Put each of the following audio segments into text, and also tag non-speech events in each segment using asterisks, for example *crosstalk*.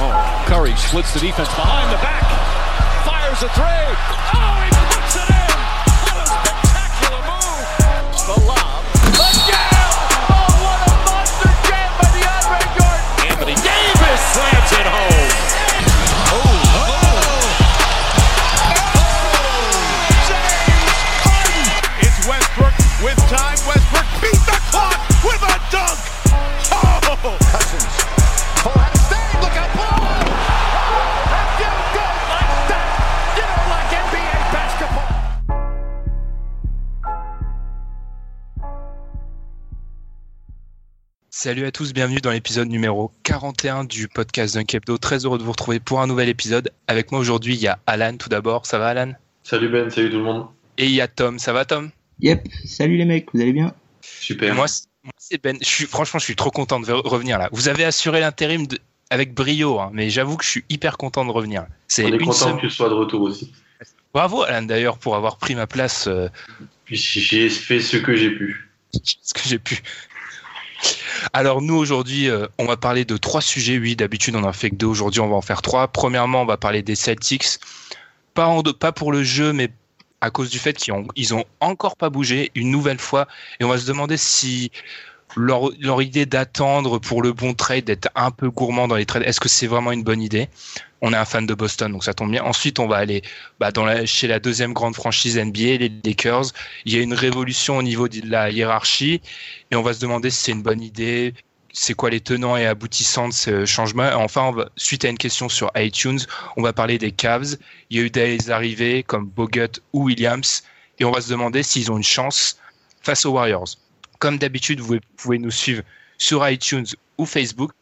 Oh, Curry splits the defense behind the back. Fires a three. Oh, he puts it in. What a spectacular move. The lob. Jam. Oh, what a monster jam by DeAndre Jordan. Anthony Davis slams it home. Oh, oh. James Harden. It's Westbrook with time. Westbrook Salut à tous, bienvenue dans l'épisode numéro 41 du podcast Dunk Hebdo. Très heureux de vous retrouver pour un nouvel épisode. Avec moi aujourd'hui, il y a Alan tout d'abord. Ça va Alan? Salut Ben, salut tout le monde. Et il y a Tom. Ça va Tom? Yep, salut les mecs, vous allez bien? Super. Et moi, c'est Ben. Je suis, franchement, je suis trop content de re- revenir là. Vous avez assuré l'intérim de- avec brio, hein, mais j'avoue que je suis hyper content de revenir. C'est On est une content semaine. que tu sois de retour aussi. Bravo Alan d'ailleurs pour avoir pris ma place euh, Puis j'ai fait ce que j'ai pu. *laughs* ce que j'ai pu. Alors nous aujourd'hui, euh, on va parler de trois sujets. Oui, d'habitude on en fait que deux. Aujourd'hui, on va en faire trois. Premièrement, on va parler des Celtics. Pas, pas pour le jeu, mais à cause du fait qu'ils ont, ont encore pas bougé une nouvelle fois. Et on va se demander si leur, leur idée d'attendre pour le bon trade, d'être un peu gourmand dans les trades, est-ce que c'est vraiment une bonne idée? On est un fan de Boston, donc ça tombe bien. Ensuite, on va aller bah, dans la, chez la deuxième grande franchise NBA, les Lakers. Il y a une révolution au niveau de la hiérarchie et on va se demander si c'est une bonne idée, c'est quoi les tenants et aboutissants de ce changement? Enfin, on va, suite à une question sur iTunes, on va parler des Cavs. Il y a eu des arrivées comme Bogut ou Williams et on va se demander s'ils ont une chance face aux Warriors. Comme d'habitude, vous pouvez nous suivre sur iTunes ou Facebook.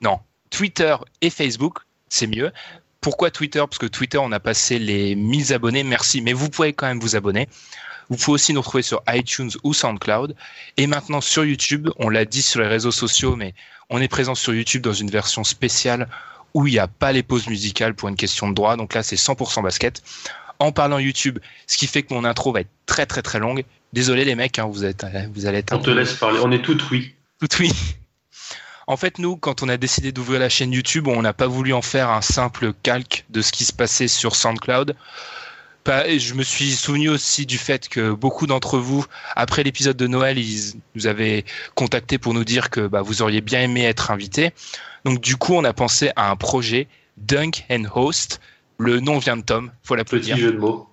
Non, Twitter et Facebook, c'est mieux. Pourquoi Twitter? Parce que Twitter, on a passé les 1000 abonnés. Merci, mais vous pouvez quand même vous abonner. Vous pouvez aussi nous retrouver sur iTunes ou SoundCloud. Et maintenant sur YouTube, on l'a dit sur les réseaux sociaux, mais on est présent sur YouTube dans une version spéciale où il n'y a pas les pauses musicales pour une question de droit. Donc là, c'est 100% basket. En parlant YouTube, ce qui fait que mon intro va être très très très longue. Désolé les mecs, hein, vous, êtes, vous allez être On te laisse parler. On est tout oui. tout oui. En fait, nous, quand on a décidé d'ouvrir la chaîne YouTube, on n'a pas voulu en faire un simple calque de ce qui se passait sur SoundCloud. Et Je me suis souvenu aussi du fait que beaucoup d'entre vous, après l'épisode de Noël, ils nous avaient contacté pour nous dire que bah, vous auriez bien aimé être invité. Donc du coup, on a pensé à un projet Dunk and Host. Le nom vient de Tom, faut Petit l'applaudir. jeu de mots.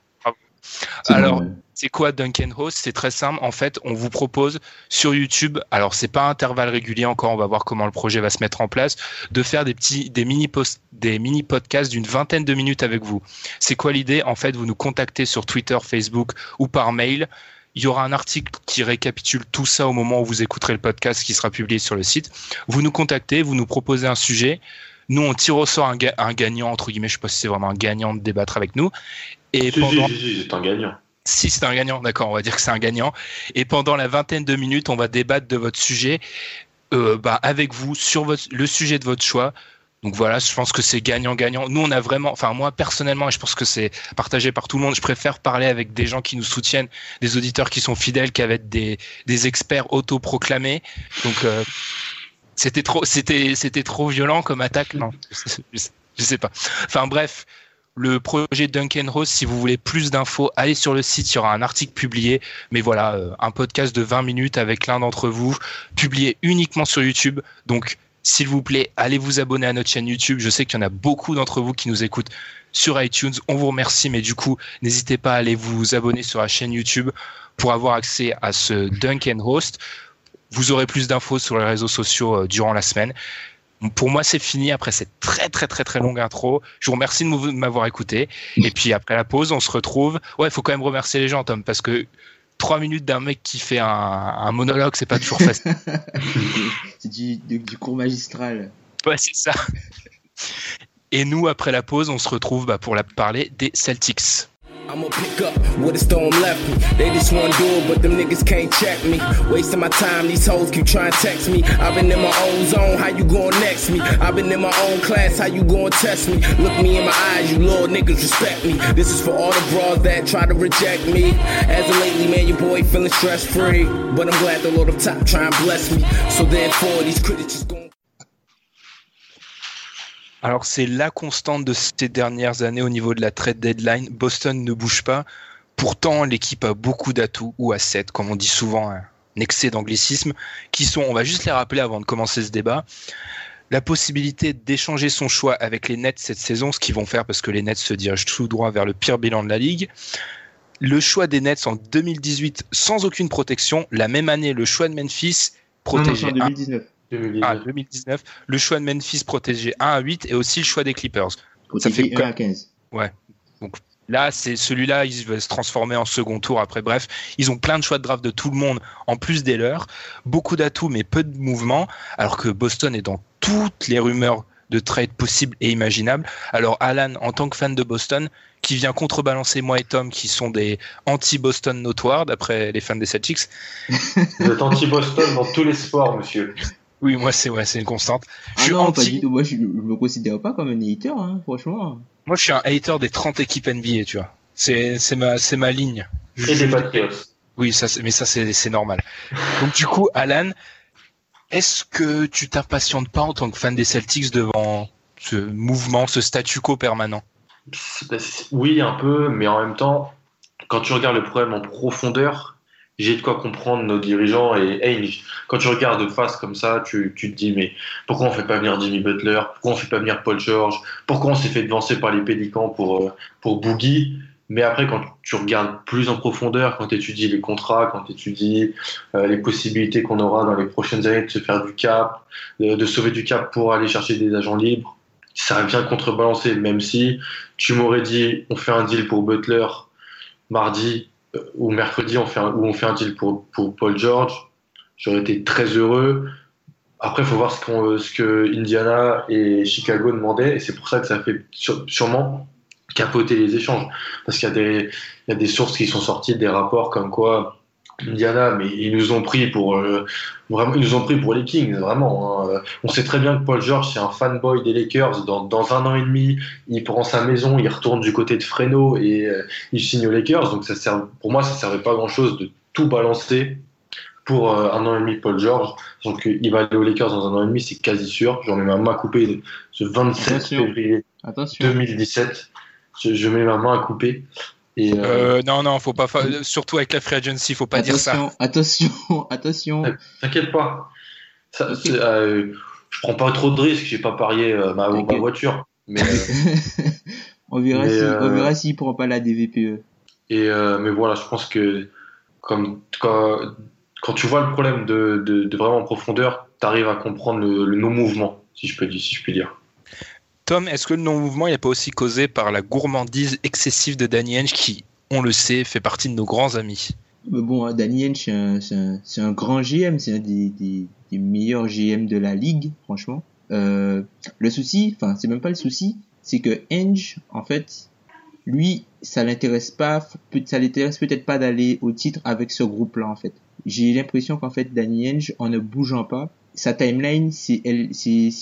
Alors, c'est quoi Duncan Host? C'est très simple. En fait, on vous propose sur YouTube, alors c'est pas intervalle régulier encore, on va voir comment le projet va se mettre en place, de faire des petits, des mini posts, des mini podcasts d'une vingtaine de minutes avec vous. C'est quoi l'idée? En fait, vous nous contactez sur Twitter, Facebook ou par mail. Il y aura un article qui récapitule tout ça au moment où vous écouterez le podcast qui sera publié sur le site. Vous nous contactez, vous nous proposez un sujet. Nous, on tire au sort un, ga- un gagnant, entre guillemets, je sais pas si c'est vraiment un gagnant de débattre avec nous. Et Si, pendant... si, si, si, c'est un gagnant. Si c'est un gagnant, d'accord, on va dire que c'est un gagnant. Et pendant la vingtaine de minutes, on va débattre de votre sujet euh, bah, avec vous sur votre, le sujet de votre choix. Donc voilà, je pense que c'est gagnant-gagnant. Nous, on a vraiment, enfin moi personnellement, et je pense que c'est partagé par tout le monde, je préfère parler avec des gens qui nous soutiennent, des auditeurs qui sont fidèles, qu'avec des, des experts autoproclamés. Donc euh, c'était trop, c'était, c'était trop violent comme attaque, non sais, je sais pas. Enfin bref, le projet Duncan Rose, si vous voulez plus d'infos, allez sur le site, il y aura un article publié. Mais voilà, euh, un podcast de 20 minutes avec l'un d'entre vous, publié uniquement sur YouTube. Donc, s'il vous plaît, allez vous abonner à notre chaîne YouTube. Je sais qu'il y en a beaucoup d'entre vous qui nous écoutent sur iTunes. On vous remercie, mais du coup, n'hésitez pas à aller vous abonner sur la chaîne YouTube pour avoir accès à ce Duncan Host. Vous aurez plus d'infos sur les réseaux sociaux euh, durant la semaine. Pour moi, c'est fini après cette très très très très longue intro. Je vous remercie de m'avoir écouté. Et puis après la pause, on se retrouve. Ouais, il faut quand même remercier les gens, Tom, parce que trois minutes d'un mec qui fait un, un monologue, c'est pas toujours facile. *laughs* c'est du, du, du, cours magistral. Ouais, c'est ça. Et nous, après la pause, on se retrouve bah, pour la parler des Celtics. I'ma pick up where the storm left me. They just want to do it, but them niggas can't check me. Wasting my time, these hoes keep trying to text me. I've been in my own zone, how you going next me? I've been in my own class, how you going test me? Look me in my eyes, you little niggas respect me. This is for all the bras that try to reject me. As of lately, man, your boy feeling stress free. But I'm glad the Lord up top try and bless me. So therefore, these critics just going. Alors c'est la constante de ces dernières années au niveau de la trade deadline. Boston ne bouge pas. Pourtant, l'équipe a beaucoup d'atouts ou assets, comme on dit souvent, un excès d'anglicisme, qui sont, on va juste les rappeler avant de commencer ce débat, la possibilité d'échanger son choix avec les Nets cette saison, ce qu'ils vont faire parce que les Nets se dirigent tout droit vers le pire bilan de la ligue. Le choix des Nets en 2018 sans aucune protection. La même année, le choix de Memphis protégé. Non, non, en 2019. Ah, 2019. Le choix de Memphis protégé 1 à 8 et aussi le choix des Clippers. Ça fait 1 à 15. Ouais. Donc là, c'est celui-là, il va se transformer en second tour après. Bref, ils ont plein de choix de draft de tout le monde en plus des leurs. Beaucoup d'atouts, mais peu de mouvements. Alors que Boston est dans toutes les rumeurs de trade possibles et imaginables. Alors Alan, en tant que fan de Boston, qui vient contrebalancer moi et Tom, qui sont des anti-Boston notoires, d'après les fans des Celtics. Vous êtes anti-Boston dans tous les sports, monsieur. Oui, moi c'est ouais, c'est une constante. Je suis ah non, anti... pas Moi, je, je me considère pas comme un hater, hein, franchement. Moi, je suis un hater des 30 équipes NBA, tu vois. C'est c'est ma c'est ma ligne. Et des Patriots. Oui, ça mais ça c'est c'est normal. Donc du coup, Alan, est-ce que tu t'impatientes pas en tant que fan des Celtics devant ce mouvement, ce statu quo permanent? Oui, un peu, mais en même temps, quand tu regardes le problème en profondeur, j'ai de quoi comprendre nos dirigeants et hey, quand tu regardes de face comme ça, tu, tu te dis mais pourquoi on fait pas venir Jimmy Butler, pourquoi on fait pas venir Paul George, pourquoi on s'est fait devancer par les Pélicans pour euh, pour Boogie? Mais après, quand tu regardes plus en profondeur, quand tu étudies les contrats, quand tu étudies euh, les possibilités qu'on aura dans les prochaines années de se faire du cap, de, de sauver du cap pour aller chercher des agents libres, ça vient contrebalancer. Même si tu m'aurais dit on fait un deal pour Butler mardi, ou mercredi on fait un, où on fait un deal pour, pour Paul George, j'aurais été très heureux. Après, il faut voir ce, qu'on, ce que Indiana et Chicago demandaient, et c'est pour ça que ça fait sûrement capoter les échanges. Parce qu'il y y a des sources qui sont sorties, des rapports comme quoi Indiana, mais ils nous ont pris pour euh, vraiment, ils nous ont pris pour les Kings, vraiment. Hein. On sait très bien que Paul George c'est un fanboy des Lakers. Dans, dans, un an et demi, il prend sa maison, il retourne du côté de Freno et euh, il signe aux Lakers. Donc ça sert, pour moi, ça servait pas grand chose de tout balancer pour euh, un an et demi Paul George. Donc il va aller aux Lakers dans un an et demi, c'est quasi sûr. J'en mets ma main à couper ce 27 Attention. février Attention. 2017. Je, je mets ma main à couper. Et, euh, Euh, non, non, faut pas, fa- surtout avec la free agency, faut pas dire ça. attention, attention, *laughs* attention. T'inquiète pas. Ça, euh, je prends pas trop de risques, j'ai pas parié euh, ma, ma voiture. Mais, euh, *laughs* on verra Mais, si, euh, on verra s'il prend pas la DVPE. et, euh, mais voilà, je pense que comme, quand, quand tu vois le problème de, de, de vraiment en profondeur, t'arrives à comprendre le, le non-mouvement, si je peux dire. Si je puis dire. Est-ce que le non-mouvement n'est pas aussi causé par la gourmandise excessive de Danny Ainge qui, on le sait, fait partie de nos grands amis? Bon, hein, Danny Ainge, c'est un, grand GM, c'est un des, meilleurs GM de la ligue, franchement. Euh, le souci, enfin, c'est même pas le souci, c'est que Ainge, en fait, lui, ça l'intéresse pas, ça l'intéresse peut-être pas d'aller au titre avec ce groupe-là, en fait. J'ai l'impression qu'en fait, Danny Ainge, en ne bougeant pas, sa timeline, c'est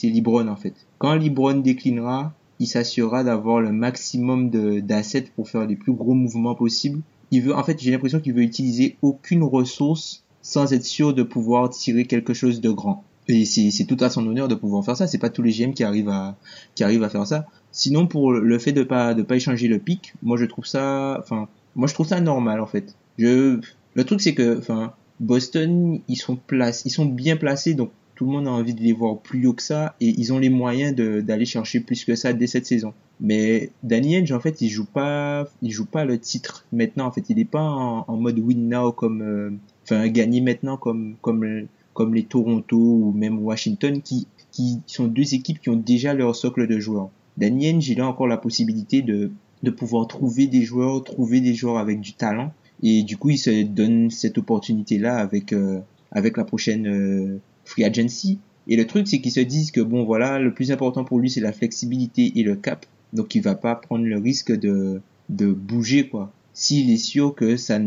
LeBron, en fait. Quand LeBron déclinera, il s'assurera d'avoir le maximum d'assets pour faire les plus gros mouvements possibles. Il veut, en fait, j'ai l'impression qu'il veut utiliser aucune ressource sans être sûr de pouvoir tirer quelque chose de grand. et c'est tout à son honneur de pouvoir faire ça. C'est pas tous les GM qui arrivent à qui arrivent à faire ça. Sinon, pour le fait de pas de pas échanger le pic, moi je trouve ça, enfin, moi je trouve ça normal en fait. Je, le truc c'est que, enfin, Boston, ils sont placés, ils sont bien placés, donc tout le monde a envie de les voir plus haut que ça et ils ont les moyens d'aller chercher plus que ça dès cette saison. Mais Danny en fait, il joue pas, il joue pas le titre maintenant. En fait, il est pas en, mode win now comme, euh, enfin, gagner maintenant comme, comme, comme les Toronto ou même Washington qui, qui sont deux équipes qui ont déjà leur socle de joueurs. Danny Henge, il a encore la possibilité de, de pouvoir trouver des joueurs, trouver des joueurs avec du talent. Et du coup, il se donne cette opportunité-là avec, euh, avec la prochaine, euh, free agency. Et le truc, c'est qu'ils se disent que bon, voilà, le plus important pour lui, c'est la flexibilité et le cap. Donc, il va pas prendre le risque de, de bouger, quoi. S'il est sûr que ça,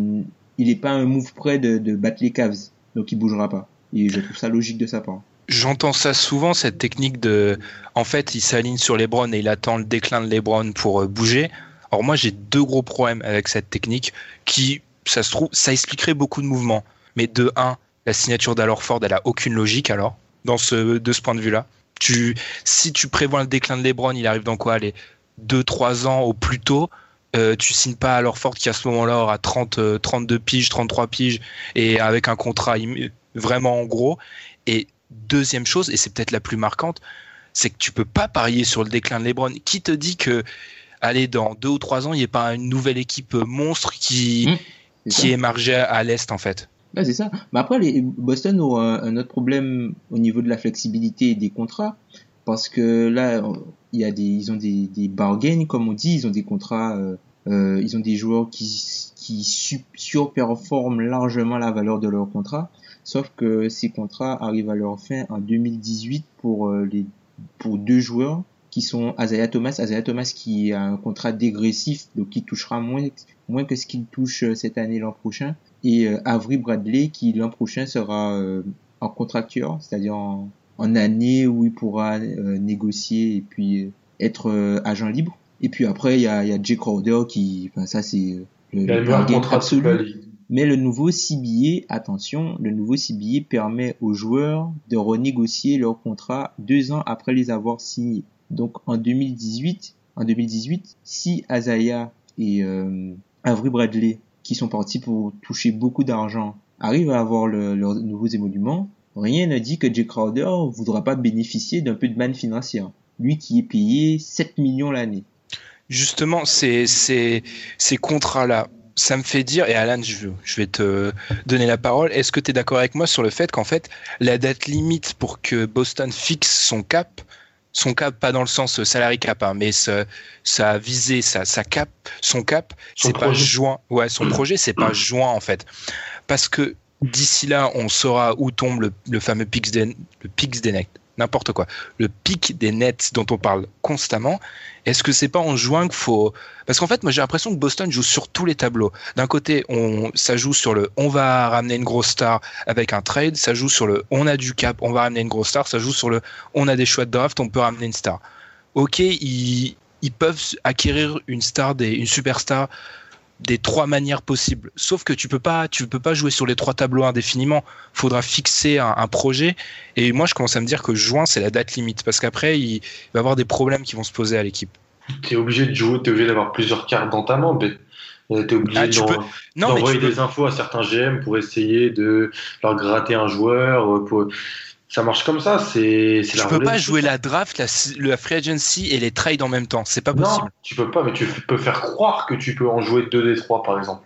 il est pas un move près de, battre les Cavs. Donc, il bougera pas. Et je trouve ça logique de sa part. J'entends ça souvent, cette technique de, en fait, il s'aligne sur les Lebron et il attend le déclin de Lebron pour euh, bouger. Alors moi, j'ai deux gros problèmes avec cette technique qui, ça se trouve, ça expliquerait beaucoup de mouvements. Mais de un, la signature d'Alorford, elle a aucune logique alors, dans ce, de ce point de vue-là. Tu, si tu prévois le déclin de Lebron, il arrive dans quoi Les 2-3 ans au plus tôt. Euh, tu signes pas Alorford qui à ce moment-là aura 30, 32 euh, piges, 33 piges et avec un contrat vraiment en gros. Et deuxième chose, et c'est peut-être la plus marquante, c'est que tu peux pas parier sur le déclin de LeBron. Qui te dit que, allez, dans deux ou trois ans, il n'y a pas une nouvelle équipe monstre qui, mmh, qui émergeait à l'Est, en fait? C'est ça. Mais après, les, Boston ont un, autre problème au niveau de la flexibilité des contrats, parce que là, il y a des, ils ont des, des bargains, comme on dit, ils ont des contrats, euh, euh ils ont des joueurs qui, qui surperforment largement la valeur de leur contrat, sauf que ces contrats arrivent à leur fin en 2018 pour euh, les, pour deux joueurs qui sont Azaya Thomas, Azaya Thomas qui a un contrat dégressif, donc qui touchera moins, moins que ce qu'il touche euh, cette année l'an prochain, et euh, Avery Bradley qui l'an prochain sera euh, en contracteur, c'est-à-dire en, année où il pourra euh, négocier et puis être agent libre. Et puis après il y a, y a Jake Crowder qui, enfin ça c'est le, le absolu. Mais le nouveau CBA, attention, le nouveau CBA permet aux joueurs de renégocier leur contrat deux ans après les avoir signés. Donc en 2018, en 2018, si Azaya et euh, Avery Bradley qui sont partis pour toucher beaucoup d'argent arrivent à avoir leurs nouveaux émoluments, rien ne dit que Jake Crowder voudra pas bénéficier d'un peu de manne financière. Lui qui est payé 7 millions l'année. Justement, ces, ces, ces contrats-là, ça me fait dire, et Alan, je, je vais te donner la parole, est-ce que tu es d'accord avec moi sur le fait qu'en fait, la date limite pour que Boston fixe son cap, son cap pas dans le sens euh, salary cap hein, mais sa, sa visée sa, sa cap son cap c'est pas juin. Ouais son projet c'est pas juin en fait. Parce que d'ici là on saura où tombe le, le fameux Pix des, le Pix des Nets n'importe quoi. Le pic des Nets dont on parle constamment est-ce que c'est pas en juin qu'il faut parce qu'en fait moi j'ai l'impression que Boston joue sur tous les tableaux. D'un côté on ça joue sur le on va ramener une grosse star avec un trade ça joue sur le on a du cap on va ramener une grosse star ça joue sur le on a des choix de draft on peut ramener une star. Ok ils, ils peuvent acquérir une star des une superstar des trois manières possibles. Sauf que tu peux pas, tu peux pas jouer sur les trois tableaux indéfiniment. Faudra fixer un, un projet. Et moi, je commence à me dire que juin, c'est la date limite, parce qu'après, il va y avoir des problèmes qui vont se poser à l'équipe. Tu es obligé de jouer, tu es obligé d'avoir plusieurs cartes dans ta main. Tu es obligé ah, d'envoyer des infos à certains GM pour essayer de leur gratter un joueur. Pour ça marche comme ça. C'est tu peux pas jouer la draft, la, free agency et les trades en même temps. C'est pas possible. Non, tu peux pas, mais tu peux faire croire que tu peux en jouer deux des trois, par exemple.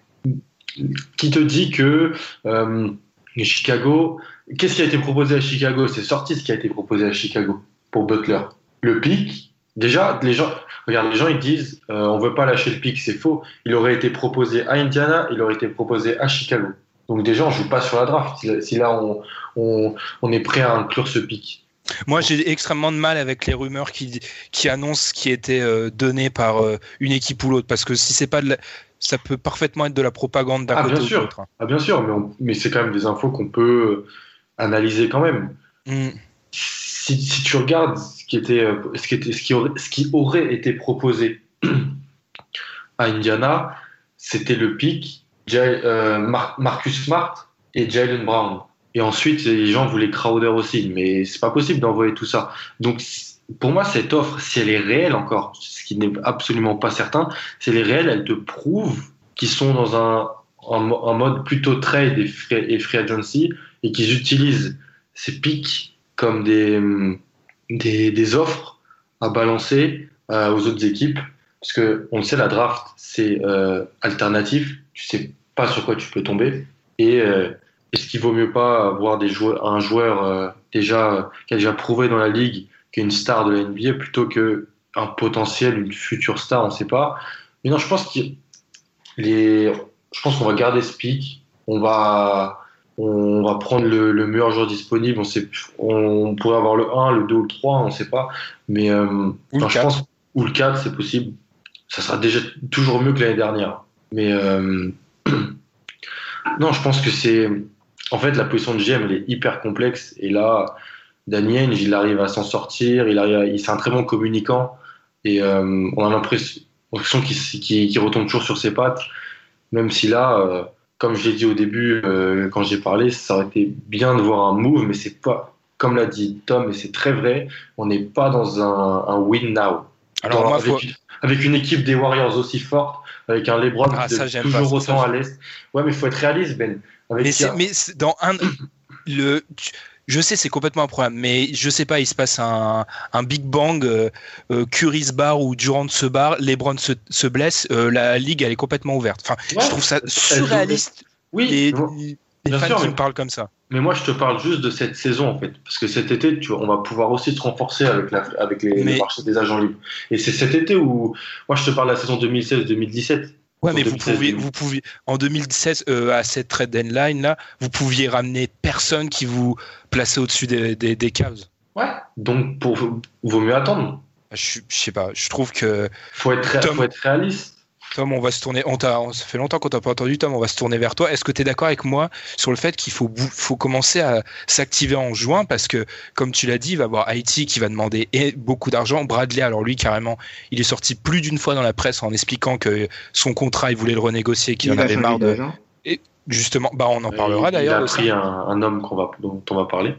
Qui te dit que euh, Chicago, qu'est-ce qui a été proposé à Chicago? C'est sorti ce qui a été proposé à Chicago pour Butler. Le pic. Déjà, les gens, regarde, les gens ils disent, euh, on veut pas lâcher le pic, c'est faux. Il aurait été proposé à Indiana, il aurait été proposé à Chicago. Donc déjà, on joue pas sur la draft. Si là, on, on, est prêt à inclure ce pic. Moi, j'ai extrêmement de mal avec les rumeurs qui, qui annoncent ce qui était euh, donné par euh, une équipe ou l'autre, parce que si c'est pas de ça peut parfaitement être de la propagande d'un ah, côté bien sûr. l'autre. Ah bien sûr, mais, mais c'est quand même des infos qu'on peut euh, analyser quand même. Mm. Si, si, tu regardes ce qui était, ce qui était, ce qui aurait, ce qui aurait été proposé *clears throat* à Indiana, c'était le pic euh, Marcus Smart et Jalen Brown. Et ensuite, les gens voulaient Crowder aussi, mais c'est pas possible d'envoyer tout ça. Donc, pour moi, cette offre, si elle est réelle encore, ce qui n'est absolument pas certain, si elle est réelle, elle te prouve qu'ils sont dans un, un, mode plutôt trade et free, agency et qu'ils utilisent ces pics comme des, des, des, offres à balancer euh, aux autres équipes. Parce que on le sait, la draft, c'est euh, alternatif. Tu sais pas sur quoi tu peux tomber. Et euh, est-ce qu'il vaut mieux pas avoir des joueurs, un joueur euh, déjà qui a déjà prouvé dans la ligue qu'une star de la NBA plutôt que un potentiel, une future star, on ne sait pas. Mais non, je pense qu'il les, je pense qu'on va garder ce pic. On va, on va prendre le, le meilleur joueur disponible. On, sait, on pourrait avoir le 1, le 2 ou le 3, on ne sait pas. Mais euh, non, je pense, ou le 4, c'est possible. Ça sera déjà toujours mieux que l'année dernière. Mais euh, non, je pense que c'est. En fait, la position de GM, elle est hyper complexe. Et là, Daniel, il arrive à s'en sortir. Il, arrive à, il c'est un très bon communicant. Et euh, on a l'impression qu'il, retombe toujours sur ses pattes. Même si là, euh, comme je l'ai dit au début, euh, quand j'ai parlé, ça aurait été bien de voir un move, mais c'est pas, comme l'a dit Tom, et c'est très vrai, on n'est pas dans un, un, win now. Alors, moi, faut... avec, une équipe des Warriors aussi forte, avec un LeBron Ah, ça, j'aime toujours pas, autant ça, à l'est. Ouais, mais il faut être réaliste, Ben. Avec Mais, dans un. Le, je sais, c'est complètement un problème, mais je sais pas, il se passe un, un Big Bang, euh, euh, Curry se barre ou Durant se barre, LeBron se, se blesse, euh, la ligue elle est complètement ouverte. Enfin, Ouais, je trouve ça surréaliste. Oui, les, les bien fans sûr, qui mais- me parlent comme ça. Mais moi, je te parle juste de cette saison, en fait. Parce que cet été, tu vois, on va pouvoir aussi se renforcer avec, la, avec les, Mais- le marché des agents libres. Et c'est cet été où, moi, je te parle de la saison 2016-2017. Ouais, mais vous 2016, pouviez, vous pouviez, en 2016, euh, à cette trade deadline là, vous pouviez ramener personne qui vous plaçait au-dessus des, des, des Cavs. Ouais. Donc, pour, vaut mieux attendre. Je, je sais pas, je trouve que Faut être, Tom- faut être réaliste. Tom, on va se tourner. On t'a, on- ça fait longtemps qu'on t'a pas entendu, Tom. On va se tourner vers toi. Est-ce que tu es d'accord avec moi sur le fait qu'il faut, commencer à s'activer en juin? Parce que, comme tu l'as dit, il va y avoir Haïti qui va demander et- beaucoup d'argent. Bradley, alors lui, carrément, il est sorti plus d'une fois dans la presse en expliquant que son contrat, il voulait le renégocier, qu'il en Il a avait marre de. d'agent. Justement, bah, on en parlera Il- d'ailleurs. Il a pris un, un homme qu'on va, dont on va parler.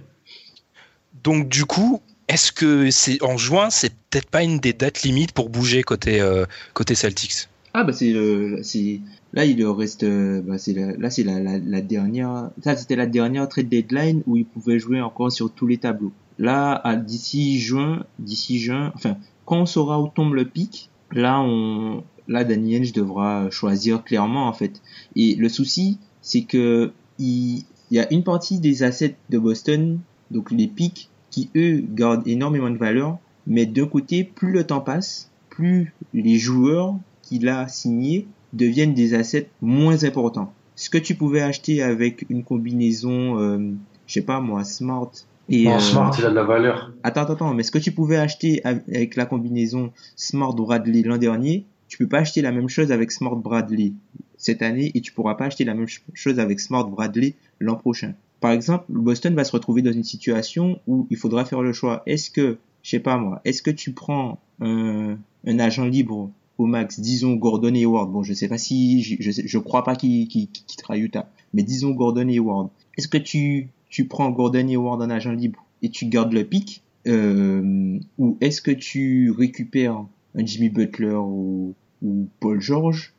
Donc, du coup, est-ce que c'est en juin, c'est peut-être pas une des dates limites pour bouger côté, euh, côté Celtics? Ah bah c'est le c'est là il reste euh, bah c'est là c'est la, la, la dernière ça c'était la dernière trade deadline où ils pouvaient jouer encore sur tous les tableaux. Là à d'ici juin d'ici juin enfin quand on saura où tombe le pic là on là Danny Ainge devra choisir clairement en fait. Et le souci c'est que il, il y a une partie des assets de Boston donc les pics qui eux gardent énormément de valeur mais d'un côté plus le temps passe plus les joueurs qu'il a signés deviennent des assets moins importants. Ce que tu pouvais acheter avec une combinaison, euh, je sais pas moi, Smart et Non, euh, Smart, il a de la valeur. attends attends attends, mais ce que tu pouvais acheter av- avec la combinaison Smart Bradley l'an dernier, tu peux pas acheter la même chose avec Smart Bradley cette année et tu pourras pas acheter la même ch- chose avec Smart Bradley l'an prochain. Par exemple, Boston va se retrouver dans une situation où il faudra faire le choix. Est-ce que, je sais pas moi, est-ce que tu prends un, un agent libre au max, disons Gordon Hayward. Bon, je sais pas si, je, je, je crois pas qu'il qu'il quittera Utah, mais disons Gordon Hayward. Est-ce que tu, tu prends Gordon Hayward en agent libre et tu gardes le pic, euh, ou est-ce que tu récupères un Jimmy Butler ou, ou Paul George,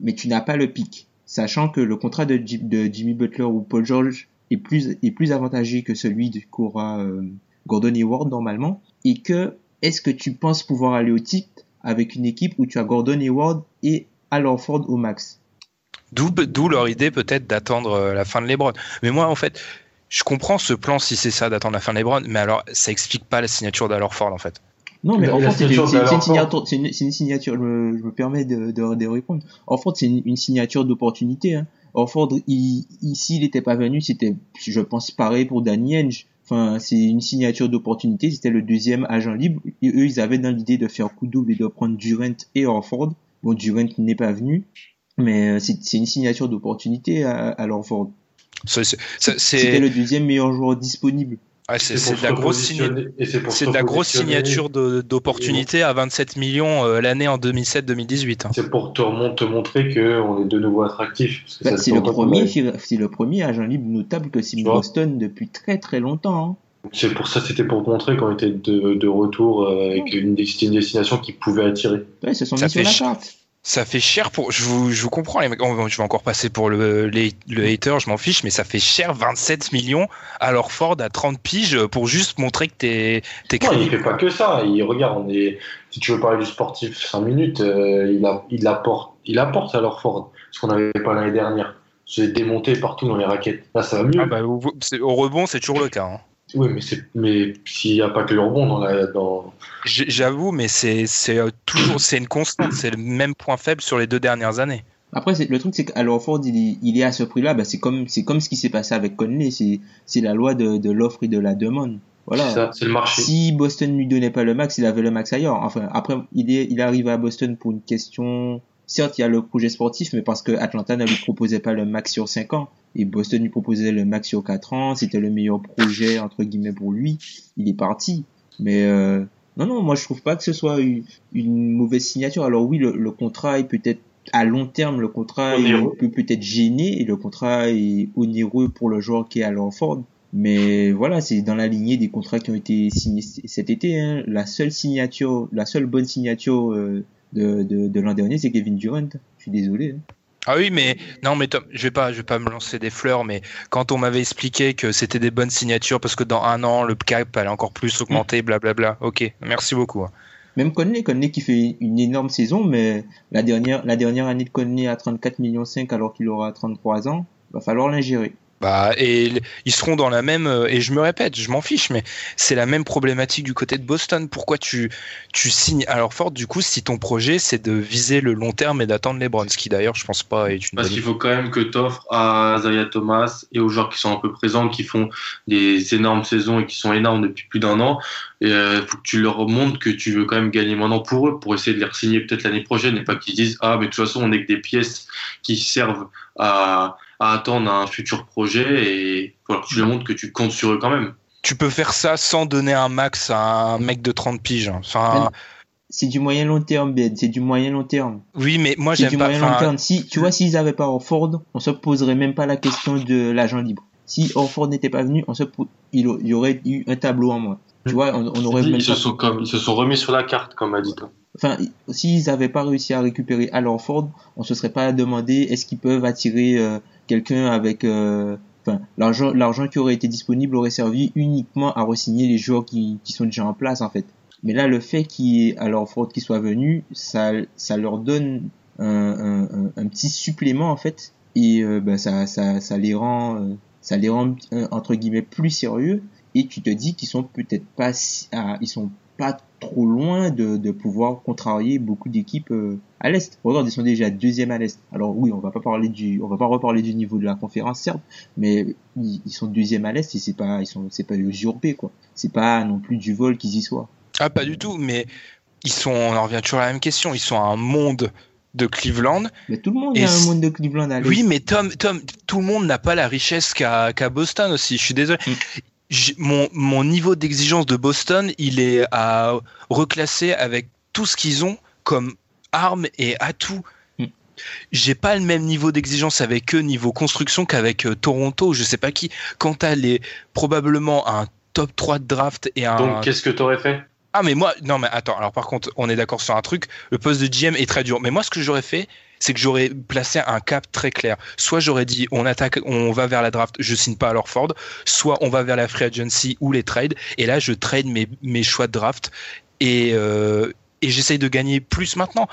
mais tu n'as pas le pic, sachant que le contrat de, Ji- de Jimmy Butler ou Paul George est plus est plus avantageux que celui qu'aura euh, Gordon Hayward normalement, et que est-ce que tu penses pouvoir aller au titre avec une équipe où tu as Gordon Hayward et Al Horford au max D'où, d'où leur idée peut-être d'attendre euh, la fin de LeBron. Mais moi, en fait, je comprends ce plan si c'est ça d'attendre la fin de LeBron, mais alors ça explique pas la signature d'Al Horford en fait. Non, mais fait, c'est une Horford. signature, c'est une, c'est une signature, je me, je me permets de, de, de répondre. Orford, c'est une, une signature d'opportunité. Hein. Orford, il, ici, il n'était pas venu, c'était, je pense, pareil pour Danny Ainge. Enfin, c'est une signature d'opportunité, c'était le deuxième agent libre. Et eux, ils avaient dans l'idée de faire coup double et de prendre Durant et Orford. Bon, Durant n'est pas venu, mais euh, c'est une signature d'opportunité à, à ça- C'était le deuxième meilleur joueur disponible. Ah, c'est de la se grosse signa- repositionner- et c'est pour c'est se de la grosse repositionner- signature de- d'opportunité à 27 millions euh, l'année en 2007-2018. hein. C'est pour te, te montrer qu'on est de nouveau attractif. parce que Bah, ça c'est fait le premier, a- c'est le premier agent libre notable que signe. Boston depuis très très longtemps. hein. C'est pour ça, c'était pour montrer qu'on était de, de retour euh, avec une, c'était une destination qui pouvait attirer. Ouais, se sont Ça mis sur fait la ch- carte. Ça fait cher pour. Je vous, je vous comprends, les mecs. Oh, Je vais encore passer pour le, le hater, je m'en fiche, mais ça fait cher 27 millions à Ford à 30 piges pour juste montrer que t'es t'es Non, il fait pas que ça. Il regarde, on est. Si tu veux parler du sportif 5 minutes, euh, il, a, il apporte, il apporte à leur Ford, ce qu'on n'avait pas l'année dernière. C'est démonté partout dans les raquettes. Là, ça va mieux. Ah bah, au rebond, c'est toujours le cas. hein. Oui, mais c'est, mais s'il n'y a pas que le rebond dans la, dans. J- J'avoue, mais c'est c'est, euh, toujours c'est une constante, c'est le même point faible sur les deux dernières années. Après, le truc, c'est qu'à Ford, il est, il est à ce prix-là, bah, c'est comme, c'est comme ce qui s'est passé avec Conley. C'est, c'est la loi de, de l'offre et de la demande. Voilà. C'est ça, c'est le marché. Si Boston lui donnait pas le max, il avait le max ailleurs. Enfin, après, il est, il arrive à Boston pour une question. Certes, il y a le projet sportif, mais parce que Atlanta ne lui proposait pas le max sur 5 ans. Et Boston lui proposait le max sur 4 ans. C'était le meilleur projet, entre guillemets, pour lui. Il est parti. Mais, euh, non, non, moi, je trouve pas que ce soit une, une mauvaise signature. Alors oui, le, le contrat est peut-être, à long terme, le contrat Onéreux. peut peut-être gêner et le contrat est onéreux pour le joueur qui est à Ford. Mais voilà, c'est dans la lignée des contrats qui ont été signés cet été. Hein. La seule signature, la seule bonne signature euh, de, de, de l'an dernier, c'est Kevin Durant. Je suis désolé. hein. Ah oui, mais non, mais Tom, je vais pas, je vais pas me lancer des fleurs, mais quand on m'avait expliqué que c'était des bonnes signatures parce que dans un an le cap allait encore plus augmenter, blablabla. Ok, merci beaucoup. hein. Même Conley, Conley qui fait une énorme saison, mais la dernière, la dernière année de Conley à 34 millions 5 alors qu'il aura 33 ans, va falloir l'ingérer. Bah, et ils seront dans la même, euh, et je me répète, je m'en fiche, mais c'est la même problématique du côté de Boston. Pourquoi tu, tu signes? Alors fort du coup si ton projet c'est de viser le long terme et d'attendre les Browns, ce qui d'ailleurs je pense pas est une Parce qu'il faut quand même que tu offres à Zaya Thomas et aux joueurs qui sont un peu présents, qui font des énormes saisons et qui sont énormes depuis plus d'un an. Il faut que tu leur montres que tu veux quand même gagner maintenant pour eux, pour essayer de les signer peut-être l'année prochaine et pas qu'ils disent Ah, mais de toute façon, on n'est que des pièces qui servent à, à attendre un futur projet et que tu leur montres que tu comptes sur eux quand même. Tu peux faire ça sans donner un max à un mec de 30 piges. hein. Enfin, C'est du moyen long terme, Ben. C'est du moyen long terme. oui, mais moi C'est j'aime du pas. moyen long terme. Si, tu vois, s'ils avaient pas Orford, on se poserait même pas la question de l'agent libre. Si Orford n'était pas venu, on se, il y aurait eu un tableau en moins. Tu vois, on, on aurait même Ils se, sont comme, ils se sont remis sur la carte, comme a dit toi. Enfin, s'ils avaient pas réussi à récupérer Al Horford, on se serait pas demandé est-ce qu'ils peuvent attirer euh, quelqu'un avec, euh, enfin, l'argent, l'argent qui aurait été disponible aurait servi uniquement à re-signer les joueurs qui, qui sont déjà en place en fait. Mais là, le fait qu'il ait Al Horford qui soit venu, ça, ça leur donne un, un, un, petit supplément en fait, et euh, ben, ça, ça, ça les rend, euh, ça les rend entre guillemets plus sérieux. Et tu te dis qu'ils sont peut-être pas, ah, ils sont pas trop loin de, de pouvoir contrarier beaucoup d'équipes euh, à l'est. Regarde, ils sont déjà deuxième à l'est. Alors oui, on va pas parler du, on va pas reparler du niveau de la conférence certes, mais ils, ils sont deuxième à l'est et c'est pas, ils sont, c'est pas usurpé quoi. C'est pas non plus du vol qu'ils y soient. Ah, pas du tout, mais ils sont, on en revient toujours à la même question, ils sont à un monde de Cleveland. Mais tout le monde Et a un monde de Cleveland à l'est. Oui, mais Tom, Tom, tout le monde n'a pas la richesse qu'a qu'a Boston aussi. Je suis désolé. Mm. Mon, mon niveau d'exigence de Boston, il est à reclasser avec tout ce qu'ils ont comme armes et atouts. Mm. J'ai pas le même niveau d'exigence avec eux niveau construction qu'avec euh, Toronto. Je sais pas qui. Quand t'as les probablement un top 3 de draft et un Donc, qu'est-ce que tu aurais fait? Ah mais moi non mais attends alors par contre on est d'accord sur un truc le poste de GM est très dur mais moi ce que j'aurais fait c'est que j'aurais placé un cap très clair. Soit j'aurais dit on attaque on va vers la draft je signe pas à Ford. Soit on va vers la free agency ou les trades. Et là je trade mes, mes choix de draft. Et euh, et j'essaye de gagner plus maintenant.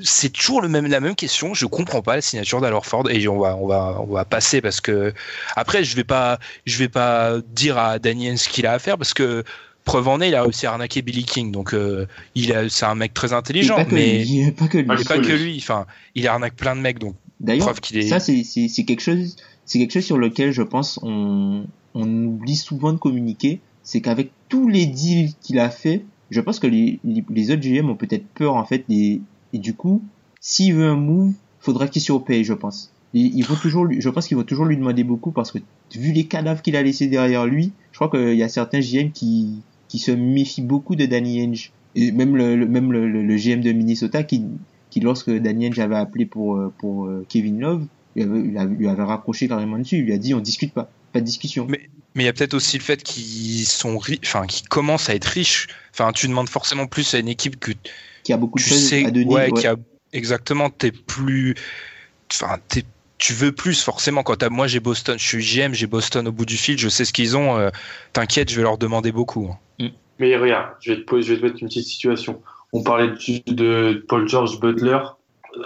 C'est toujours le même, la même question. Je comprends pas la signature d'Alor Ford et on va, on va, on va passer parce que après je vais pas, je vais pas dire à Daniel ce qu'il a à faire parce que preuve en est, il a réussi à arnaquer Billy King. Donc euh, il a, c'est un mec très intelligent, pas mais lui, pas que lui. Mais pas que lui. Enfin, il arnaque plein de mecs. Donc D'ailleurs, preuve qu'il est. ça c'est c'est c'est quelque chose c'est quelque chose sur lequel je pense on on oublie souvent de communiquer, c'est qu'avec tous les deals qu'il a fait, je pense que les les, les autres GM ont peut-être peur en fait des et du coup, s'il veut un move, faudra qu'il surpaye, je pense. il, il faut toujours, lui- je pense qu'il va toujours lui demander beaucoup parce que vu les cadavres qu'il a laissés derrière lui, je crois qu'il y a certains GM qui, qui se méfient beaucoup de Danny Ainge. Et même le, le- même le, le- le GM de Minnesota qui, qui lorsque Danny Ainge avait appelé pour, euh, pour euh, Kevin Love, il, avait, lui avait raccroché carrément dessus. Il lui a dit on discute pas, pas de discussion. Mais- Mais il y a peut-être aussi le fait qu'ils sont, enfin, qu'ils commencent à être riches. Enfin, tu demandes forcément plus à une équipe que qui a beaucoup de tu choses sais, à donner. ouais, ouais. qui a exactement, t'es plus, enfin, t'es- tu veux plus forcément. Quand moi j'ai Boston, je suis GM, j'ai Boston au bout du fil, je sais ce qu'ils ont. euh, T'inquiète, je vais leur demander beaucoup. hein. Mais regarde, je vais, te, poser- je vais te mettre une petite situation. On parlait de, de Paul George Butler.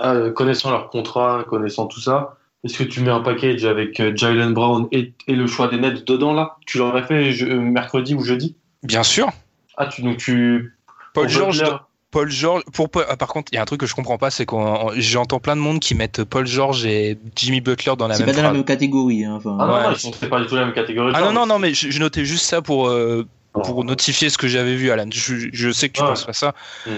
Euh, connaissant leur contrat, connaissant tout ça, est-ce que tu mets un package avec euh, Jalen Brown et, et le choix des Nets dedans là? Tu l'aurais fait je- euh, mercredi ou jeudi? Bien sûr. Ah, tu, donc tu. Paul George, Butler, Paul George. Pour ah, par contre, il y a un truc que je comprends pas, c'est qu'on j'entends plein de monde qui mettent Paul George et Jimmy Butler dans la C'est même pas dans la même catégorie. Hein, enfin, Ah non, Ouais. non, ils sont c'est pas du tout la même catégorie. Ah non non non, mais je, je notais juste ça pour euh, Alors, pour notifier ce que j'avais vu, Alan. Je, je sais que tu Ouais. penses pas ça. Mm.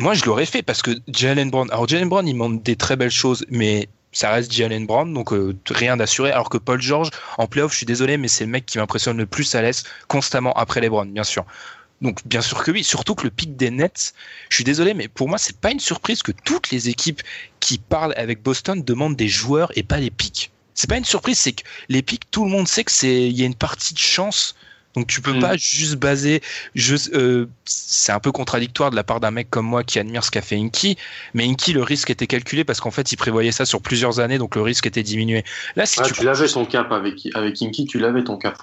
Moi, je l'aurais fait parce que Jalen Brown. Alors, Jalen Brown, il montre des très belles choses, mais ça reste Jalen Brown, donc euh, rien d'assuré. Alors que Paul George, en playoff, je suis désolé, mais c'est le mec qui m'impressionne le plus à l'Est, constamment après les Browns, bien sûr. Donc, bien sûr que oui. Surtout que le pic des Nets, je suis désolé, mais pour moi, c'est pas une surprise que toutes les équipes qui parlent avec Boston demandent des joueurs et pas des pics. C'est pas une surprise, c'est que les pics, tout le monde sait que c'est, il y a une partie de chance. Donc tu peux Mm. pas juste baser. Euh, c'est un peu contradictoire de la part d'un mec comme moi qui admire ce qu'a fait Inky, mais Inky le risque était calculé parce qu'en fait il prévoyait ça sur plusieurs années, donc le risque était diminué. Là, si Ah, tu tu l'avais ton cap avec, avec Inky, tu l'avais ton cap.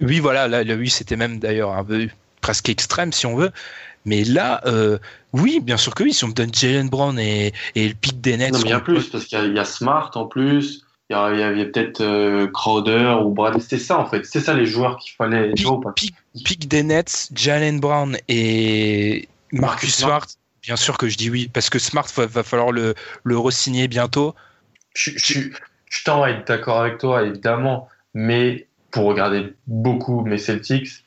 oui, voilà, là, là, oui, c'était même d'ailleurs un peu presque extrême si on veut. Mais là, euh, oui, bien sûr que oui, si on me donne Jalen Brown et, et le pic des Nets, Non, mais il y a contre- plus, parce qu'il y, a- il y a Smart en plus, il y a, peut-être euh, Crowder ou Brad. C'était ça en fait, c'est ça les joueurs qu'il fallait. pic, des Nets, Jalen Brown et Marcus Marcus Smart. Smart. Bien sûr que je dis oui, parce que Smart, va, va falloir le, le re-signer bientôt. Je, je, je tends à être d'accord avec toi, évidemment, mais pour regarder beaucoup mes Celtics,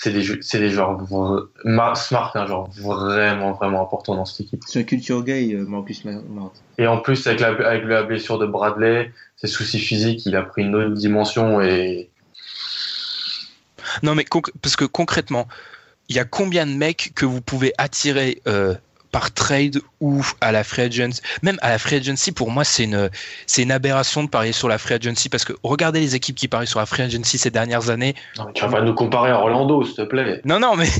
c'est des, jou- c'est des joueurs. Smart est un joueur vraiment, vraiment important dans cette équipe. C'est un culture gay, euh, Marcus Smart. Et en plus, avec la, avec la blessure de Bradley, ses soucis physiques, il a pris une autre dimension et. Non, mais parce que concrètement, il y a combien de mecs que vous pouvez attirer euh, par trade ou à la free agency Même à la free agency, pour moi, c'est une, c'est une aberration de parier sur la free agency parce que regardez les équipes qui parient sur la free agency ces dernières années. Non, mais tu vas pas nous comparer à Orlando, s'il te plaît. Non, non, mais. *laughs*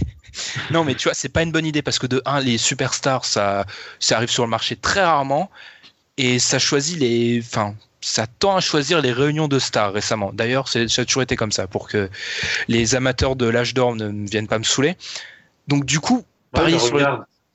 Non, mais tu vois, c'est pas une bonne idée parce que de un, les superstars, ça, ça arrive sur le marché très rarement et ça choisit les, enfin, ça tend à choisir les réunions de stars récemment. D'ailleurs, c'est- ça a toujours été comme ça pour que les amateurs de l'âge d'or ne viennent pas me saouler. Donc, du coup, Ouais, parier sur les-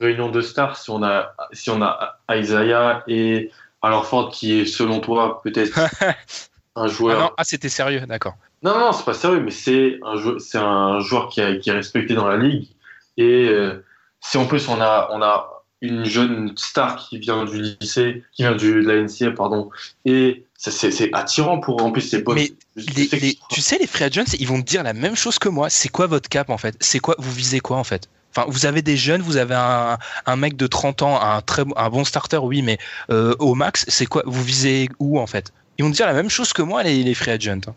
réunion de stars, si on a, si on a Isaiah et alors Ford qui est selon toi peut-être *laughs* un Ah joueur. non, ah, c'était sérieux, d'accord. non, non, c'est pas sérieux, mais c'est un un joueur qui, a- qui est respecté dans la ligue. Et euh, si en plus on a, on a une jeune star qui vient du lycée, qui vient du, de la NCA, pardon, et c'est c'est attirant pour en plus c'est bon. Mais Les- les- tu sais, les free agents, ils vont te dire la même chose que moi. C'est quoi votre cap en fait? C'est quoi Vous visez quoi en fait? Enfin, vous avez des jeunes, vous avez un, un mec de 30 ans, un très bon- un bon starter, oui, mais euh, au max, c'est quoi Vous visez où en fait? Ils vont te dire la même chose que moi, les, les free agents. hein.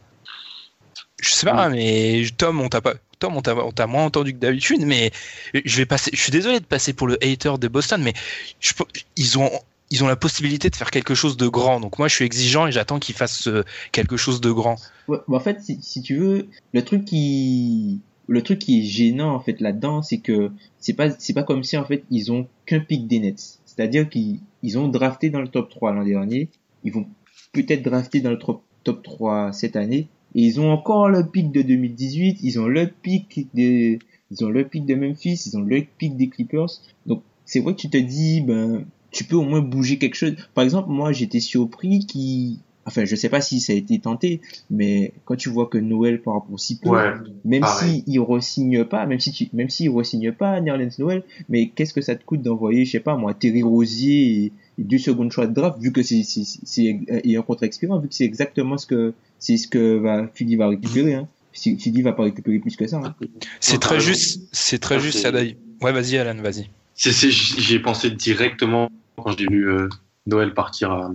Je sais pas, mais Tom, on t'a pas. Tom, on t'a moins entendu que d'habitude, mais je vais passer. Je suis désolé de passer pour le hater de Boston, mais je, ils ont ils ont la possibilité de faire quelque chose de grand. Donc moi, je suis exigeant et j'attends qu'ils fassent euh, quelque chose de grand. Ouais, en fait, si, si tu veux, le truc qui, le truc qui est gênant en fait là-dedans, c'est que c'est pas, c'est pas comme si en fait ils ont qu'un pic des Nets. C'est-à-dire qu'ils ils ont drafté dans le top 3 l'an dernier, ils vont peut-être drafter dans le top, top 3 cette année, et ils ont encore le pic de 2018, ils ont le pic des, ils ont le pic de Memphis, ils ont le pic des Clippers. Donc c'est vrai que tu te dis, ben, tu peux au moins bouger quelque chose. Par exemple, moi j'étais surpris qui, enfin je sais pas si ça a été tenté, mais quand tu vois que Noël par rapport aussi peu, Ouais, même pareil. si il re-signe pas, même si tu, même s'il re-signe pas Nerlens Noël, mais qu'est-ce que ça te coûte d'envoyer, je sais pas moi, Terry Rosier et, et deux secondes choix de draft, vu que c'est, c'est, c'est, et un contre expirant, vu que c'est exactement ce que, c'est ce que va, Philly va récupérer, hein. Si- Philly va pas récupérer plus que ça, hein. C'est très juste, c'est très Ça, juste, Sadaï. Ouais, vas-y, Alan, vas-y. C'est, c'est- j'y ai pensé directement quand j'ai vu euh, Noël partir à,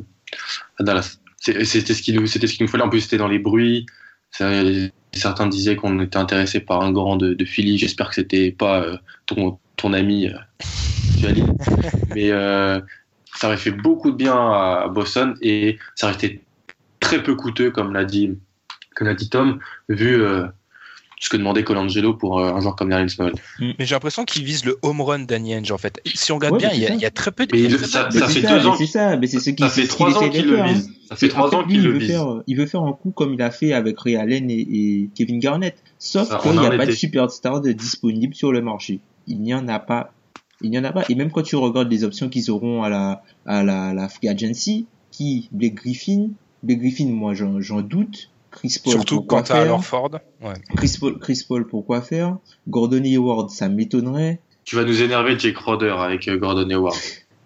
à Dallas. C'était ce qu'il nous, c'était ce qu'il nous fallait. En plus, c'était dans les bruits. Certains disaient qu'on était intéressé par un grand de, de Philly. J'espère que c'était pas euh, ton, ton ami euh. *laughs* Mais euh, ça aurait fait beaucoup de bien à Boston et ça aurait été très peu coûteux, comme l'a dit, comme l'a dit Tom, vu ce que demandait Colangelo pour euh, un joueur comme Darren Small. Mais j'ai l'impression qu'il vise le home run Danny Ainge en fait. Si on regarde Ouais, bien, il y, a, y très peu de. Mais ça- ça fait deux ans c'est ça, mais c'est ce qu'il Ça fait trois ans qu'il le faire, hein. vise. Ça fait trois ans qu'il il le veut vise. faire, il veut faire un coup comme il a fait avec Ray Allen et, et Kevin Garnett. Sauf qu'il n'y a pas de superstar de disponible sur le marché. Il n'y en a pas. Il n'y en a pas. Et même quand tu regardes les options qu'ils auront à la, à la, la free agency, qui, Blake Griffin, Blake Griffin, moi, j'en, j'en doute. Chris Paul, Surtout quand t'as. Ouais. Chris Paul, Chris Paul, pourquoi faire? Gordon Hayward, ça m'étonnerait. Tu vas nous énerver, Jake Roder, avec euh, Gordon Hayward.